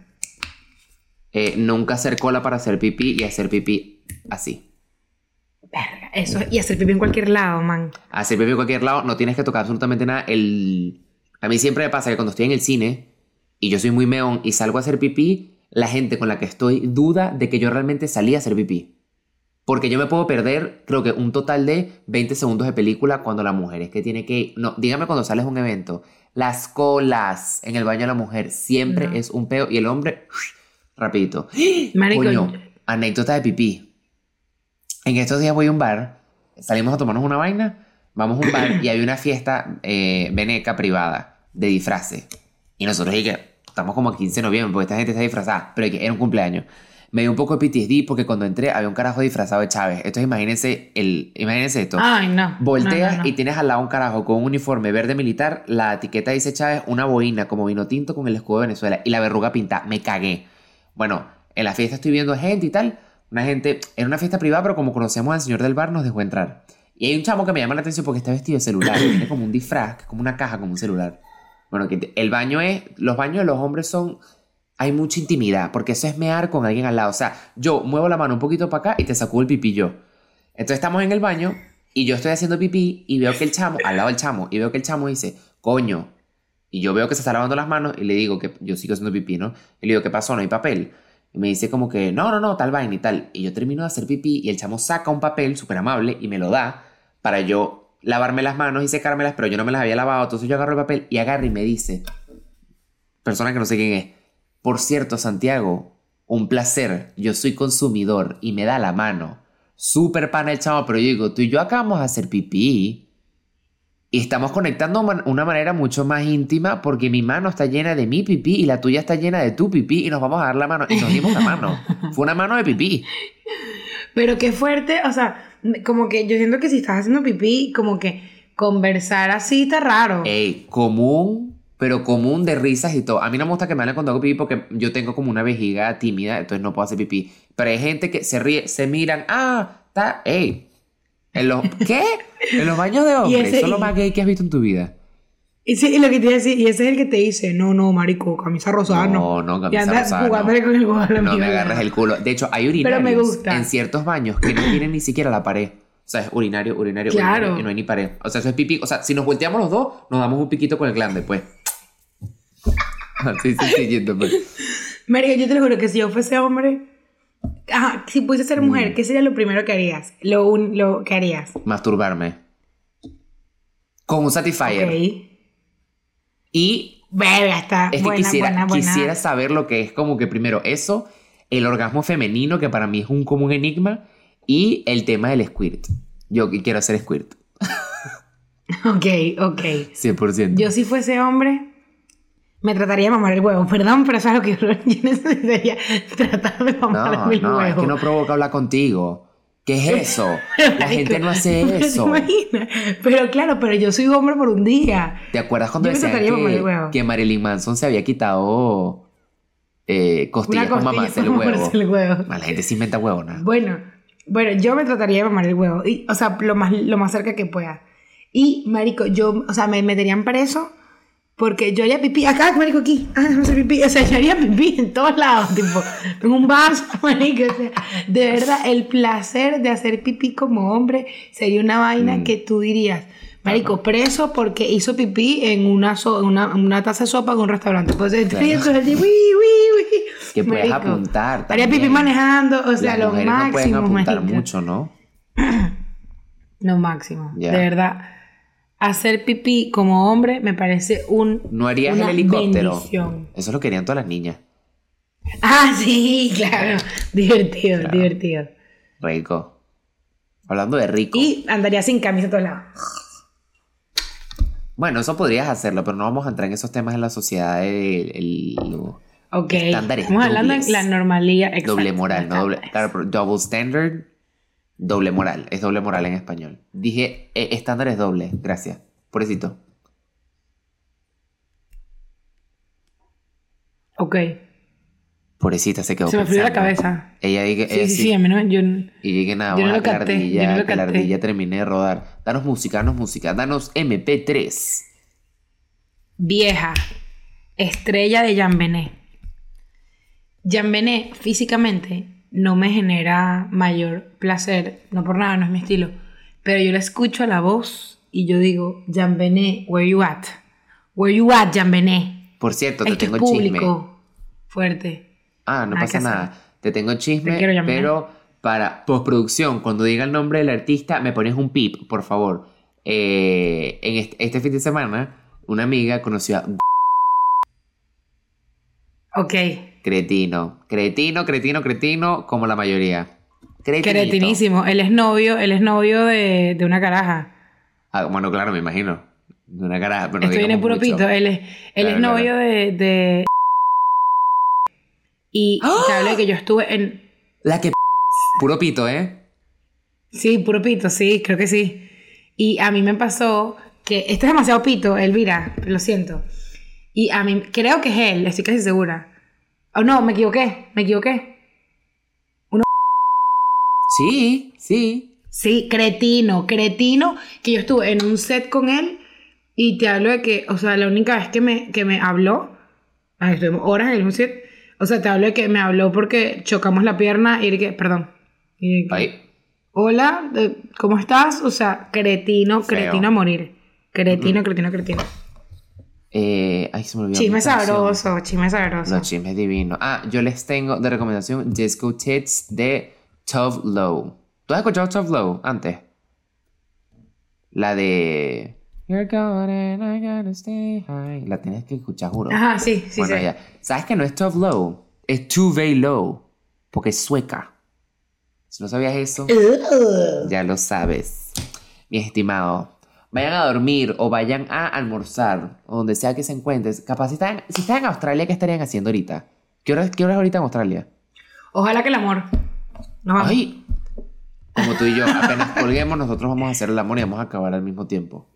S1: Eh, nunca hacer cola para hacer pipí y hacer pipí así.
S2: Verga, eso. Y hacer pipí en cualquier lado, man.
S1: Hacer pipí en cualquier lado, no tienes que tocar absolutamente nada. El... A mí siempre me pasa que cuando estoy en el cine y yo soy muy meón y salgo a hacer pipí, la gente con la que estoy duda de que yo realmente salí a hacer pipí. Porque yo me puedo perder, creo que un total de 20 segundos de película cuando la mujer es que tiene que... No, dígame cuando sales a un evento. Las colas en el baño de la mujer siempre
S2: No.
S1: es un peo y el hombre, rapidito.
S2: Marico,
S1: Coño, anécdota de pipí. En estos días voy a un bar, salimos a tomarnos una vaina, vamos a un bar y hay una fiesta eh, veneca privada de disfraces. Y nosotros que estamos como a 15 de noviembre porque esta gente está disfrazada, pero era un cumpleaños. Me dio un poco de PTSD porque cuando entré había un carajo disfrazado de Chávez. Entonces imagínense, el, imagínense esto.
S2: Ay, no.
S1: Volteas
S2: No, no, no.
S1: y tienes al lado un carajo con un uniforme verde militar, la etiqueta dice Chávez, una boina como vino tinto con el escudo de Venezuela y la verruga pintada. Me cagué. Bueno, en la fiesta estoy viendo gente y tal. Una gente, era una fiesta privada, pero como conocemos al señor del bar, nos dejó entrar. Y hay un chamo que me llama la atención porque está vestido de celular. tiene como un disfraz, que es como una caja, como un celular. Bueno, que el baño es, los baños de los hombres son, hay mucha intimidad, porque eso es mear con alguien al lado. O sea, yo muevo la mano un poquito para acá y te sacudo el pipí yo. Entonces estamos en el baño y yo estoy haciendo pipí y veo que el chamo, al lado del chamo, y veo que el chamo dice, coño. Y yo veo que se está lavando las manos y le digo que yo sigo haciendo pipí, ¿no? Y le digo, ¿qué pasó? No hay papel. Y me dice como que, no, no, no, tal vaina y tal. Y yo termino de hacer pipí y el chamo saca un papel súper amable y me lo da para yo lavarme las manos y secármelas, pero yo no me las había lavado. Entonces yo agarro el papel y agarro y me dice, persona que no sé quién es, por cierto, Santiago, un placer, yo soy consumidor y me da la mano. Súper pana el chamo, pero yo digo, tú y yo acabamos de hacer pipí. Y estamos conectando de una manera mucho más íntima porque mi mano está llena de mi pipí y la tuya está llena de tu pipí y nos vamos a dar la mano. Y nos dimos la mano. Fue una mano de pipí.
S2: Pero qué fuerte, o sea, como que yo siento que si estás haciendo pipí, como que conversar así está raro.
S1: Ey, común, pero común de risas y todo. A mí no me gusta que me hablen cuando hago pipí porque yo tengo como una vejiga tímida, entonces no puedo hacer pipí. Pero hay gente que se ríe, se miran, ah, está, ey. ¿En los, ¿Qué? En los baños de hombres. Eso es lo más gay que has visto en tu vida.
S2: Y sí, y lo que te iba a decir, y ese es el que te dice, no, no, marico, camisa rosada, no.
S1: No, no,
S2: Y
S1: camisa
S2: andas
S1: rosada, no.
S2: jugándole con el a la
S1: No me agarres el culo. De hecho, hay urinarios
S2: Pero me gusta.
S1: en ciertos baños que no tienen ni siquiera la pared. O sea, es urinario, urinario,
S2: Claro.
S1: urinario y no hay ni pared. O sea, eso es pipí. O sea, si nos volteamos los dos, nos damos un piquito con el glande, pues. Así sencillito, pues.
S2: Marica, yo te lo juro que si yo fuese hombre, ajá, si pudiese ser
S1: Mm.
S2: mujer, ¿qué sería lo primero que harías? Lo, un- lo que harías.
S1: Masturbarme. Con un Satisfyer.
S2: Ok.
S1: Y
S2: Verga, está
S1: es que
S2: buena,
S1: quisiera,
S2: buena, buena.
S1: quisiera saber lo que es como que primero eso, el orgasmo femenino, que para mí es un común enigma, y el tema del squirt. Yo quiero hacer squirt.
S2: Ok, ok.
S1: 100%.
S2: Yo si fuese hombre, me trataría de mamar el huevo. Perdón, pero eso es lo que yo necesitaría tratar de
S1: No,
S2: mamarme el
S1: no,
S2: huevo.
S1: es que no provoca hablar contigo. ¿Qué es eso? La gente no hace
S2: pero ¿te
S1: eso.
S2: imaginas? Pero claro, pero yo soy hombre por un día.
S1: ¿Te acuerdas cuando decían
S2: mamar
S1: que, que Marilyn Manson se había quitado eh, costillas
S2: costilla
S1: mamarse el
S2: para
S1: huevo?
S2: el huevo.
S1: La gente se inventa huevona.
S2: Bueno, bueno, yo me trataría de mamar el huevo. Y, o sea, lo más, lo más cerca que pueda. Y, marico, yo, o sea, me meterían preso porque yo haría pipí. Acá, marico, aquí. Ah, déjame hacer pipí. O sea, yo haría pipí en todos lados, tipo, en un vaso, marico. O sea, de verdad, el placer de hacer pipí como hombre sería una vaina
S1: Mm.
S2: que tú dirías. Marico, preso porque hizo pipí en una, so- una, una taza de sopa en un restaurante. Pues el
S1: Claro.
S2: es así, uy, uy, uy.
S1: Que puedes
S2: Marico,
S1: apuntar
S2: Haría pipí
S1: también.
S2: manejando, o sea,
S1: Las
S2: lo
S1: mujeres no pueden
S2: máximo,
S1: apuntar mucho, ¿no?
S2: Lo máximo. De verdad. Hacer pipí como hombre me parece un.
S1: ¿No harías el helicóptero?
S2: bendición.
S1: Eso lo querían todas las niñas.
S2: Ah, sí, claro. Divertido,
S1: Claro.
S2: divertido.
S1: Rico. Hablando de rico.
S2: Y andaría sin camisa a todos lados.
S1: Bueno, eso podrías hacerlo, pero no vamos a entrar en esos temas en la sociedad. El, el-. Estándares
S2: Estamos hablando de la normalía. exacto,
S1: doble moral, no doble. Claro, double standard, doble moral. Es doble moral en español. Dije eh, estándar es doble. Gracias. Pobrecito.
S2: Ok.
S1: Pobrecita se quedó
S2: Se me frío la
S1: pensando.
S2: cabeza.
S1: Ella dije,
S2: Sí,
S1: ella
S2: sí,
S1: sí.
S2: sí, a mí no, yo...
S1: Y dije, nada,
S2: Yo no lo
S1: la
S2: yo no lo
S1: la ardilla termine de rodar. Danos música, danos música, danos MP3.
S2: Vieja. Estrella de Jean Benet. Jean Benet físicamente no me genera mayor placer. No por nada, no es mi estilo. Pero yo le escucho a la voz y yo digo, Jean Benet, where you at? Where you at, Jean Benet?
S1: Por cierto, te
S2: Esto
S1: tengo
S2: es
S1: chisme.
S2: Fuerte.
S1: Ah, no
S2: Nada
S1: pasa nada.
S2: hacer.
S1: Te tengo chisme,
S2: Te quiero, Yamina.
S1: pero para postproducción, cuando diga el nombre del artista, me pones un pip, por favor. Eh, en este, este fin de semana, una amiga conoció a
S2: Ok.
S1: Cretino. Cretino, cretino, cretino, como la mayoría. Cretinito.
S2: Cretinísimo. Él es novio, él es novio de, de una caraja.
S1: Ah, bueno, claro, me imagino. De una cara, pero no
S2: Esto viene
S1: digamos
S2: puro
S1: mucho.
S2: pito. Él es, él
S1: Claro,
S2: es novio de, de- Y
S1: ¡Ah!
S2: te hablo de que yo estuve en.
S1: La que... Puro pito, ¿eh?
S2: Sí, puro pito, sí, creo que sí. Y a mí me pasó que. Esto es demasiado pito, Elvira, lo siento. Y a mí, creo que es él, estoy casi segura. Oh, no, me equivoqué, me equivoqué.
S1: Sí, sí.
S2: Sí, cretino, cretino, que yo estuve en un set con él y te hablo de que, o sea, la única vez que me, que me habló, ay, estuvimos horas en un set, o sea, te hablo de que me habló porque chocamos la pierna y que, perdón, y de que,
S1: Ay,
S2: hola, eh, ¿cómo estás? O sea, cretino,
S1: Feo.
S2: cretino a morir, cretino, cretino, cretino.
S1: Eh, ay, se me olvidó.
S2: Chisme sabroso, chisme sabroso.
S1: Los chismes divinos. Ah, yo les tengo de recomendación Disco Tits de Tove Low. ¿Tú has escuchado Tove Low antes? La de... You're gone and I gotta stay high. La tienes que escuchar, juro.
S2: Ajá, sí, sí,
S1: bueno,
S2: sí.
S1: ya. ¿Sabes que no es Tove Low? Es Tove Low. Porque es sueca. Si no sabías eso, ya lo sabes. Mi estimado. Vayan a dormir o vayan a almorzar. O donde sea que se encuentren. Capaz si están, si están en Australia, ¿qué estarían haciendo ahorita? ¿Qué hora, qué hora es ahorita en Australia?
S2: Ojalá que el amor. Vamos.
S1: Ay, como tú y yo, apenas colguemos, nosotros vamos a hacer el amor y vamos a acabar al mismo tiempo.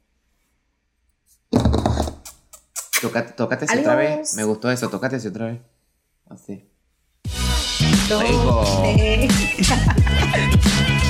S1: Tócate, tócate así otra vez. Me gustó eso, tócate así otra vez. Así. Rico.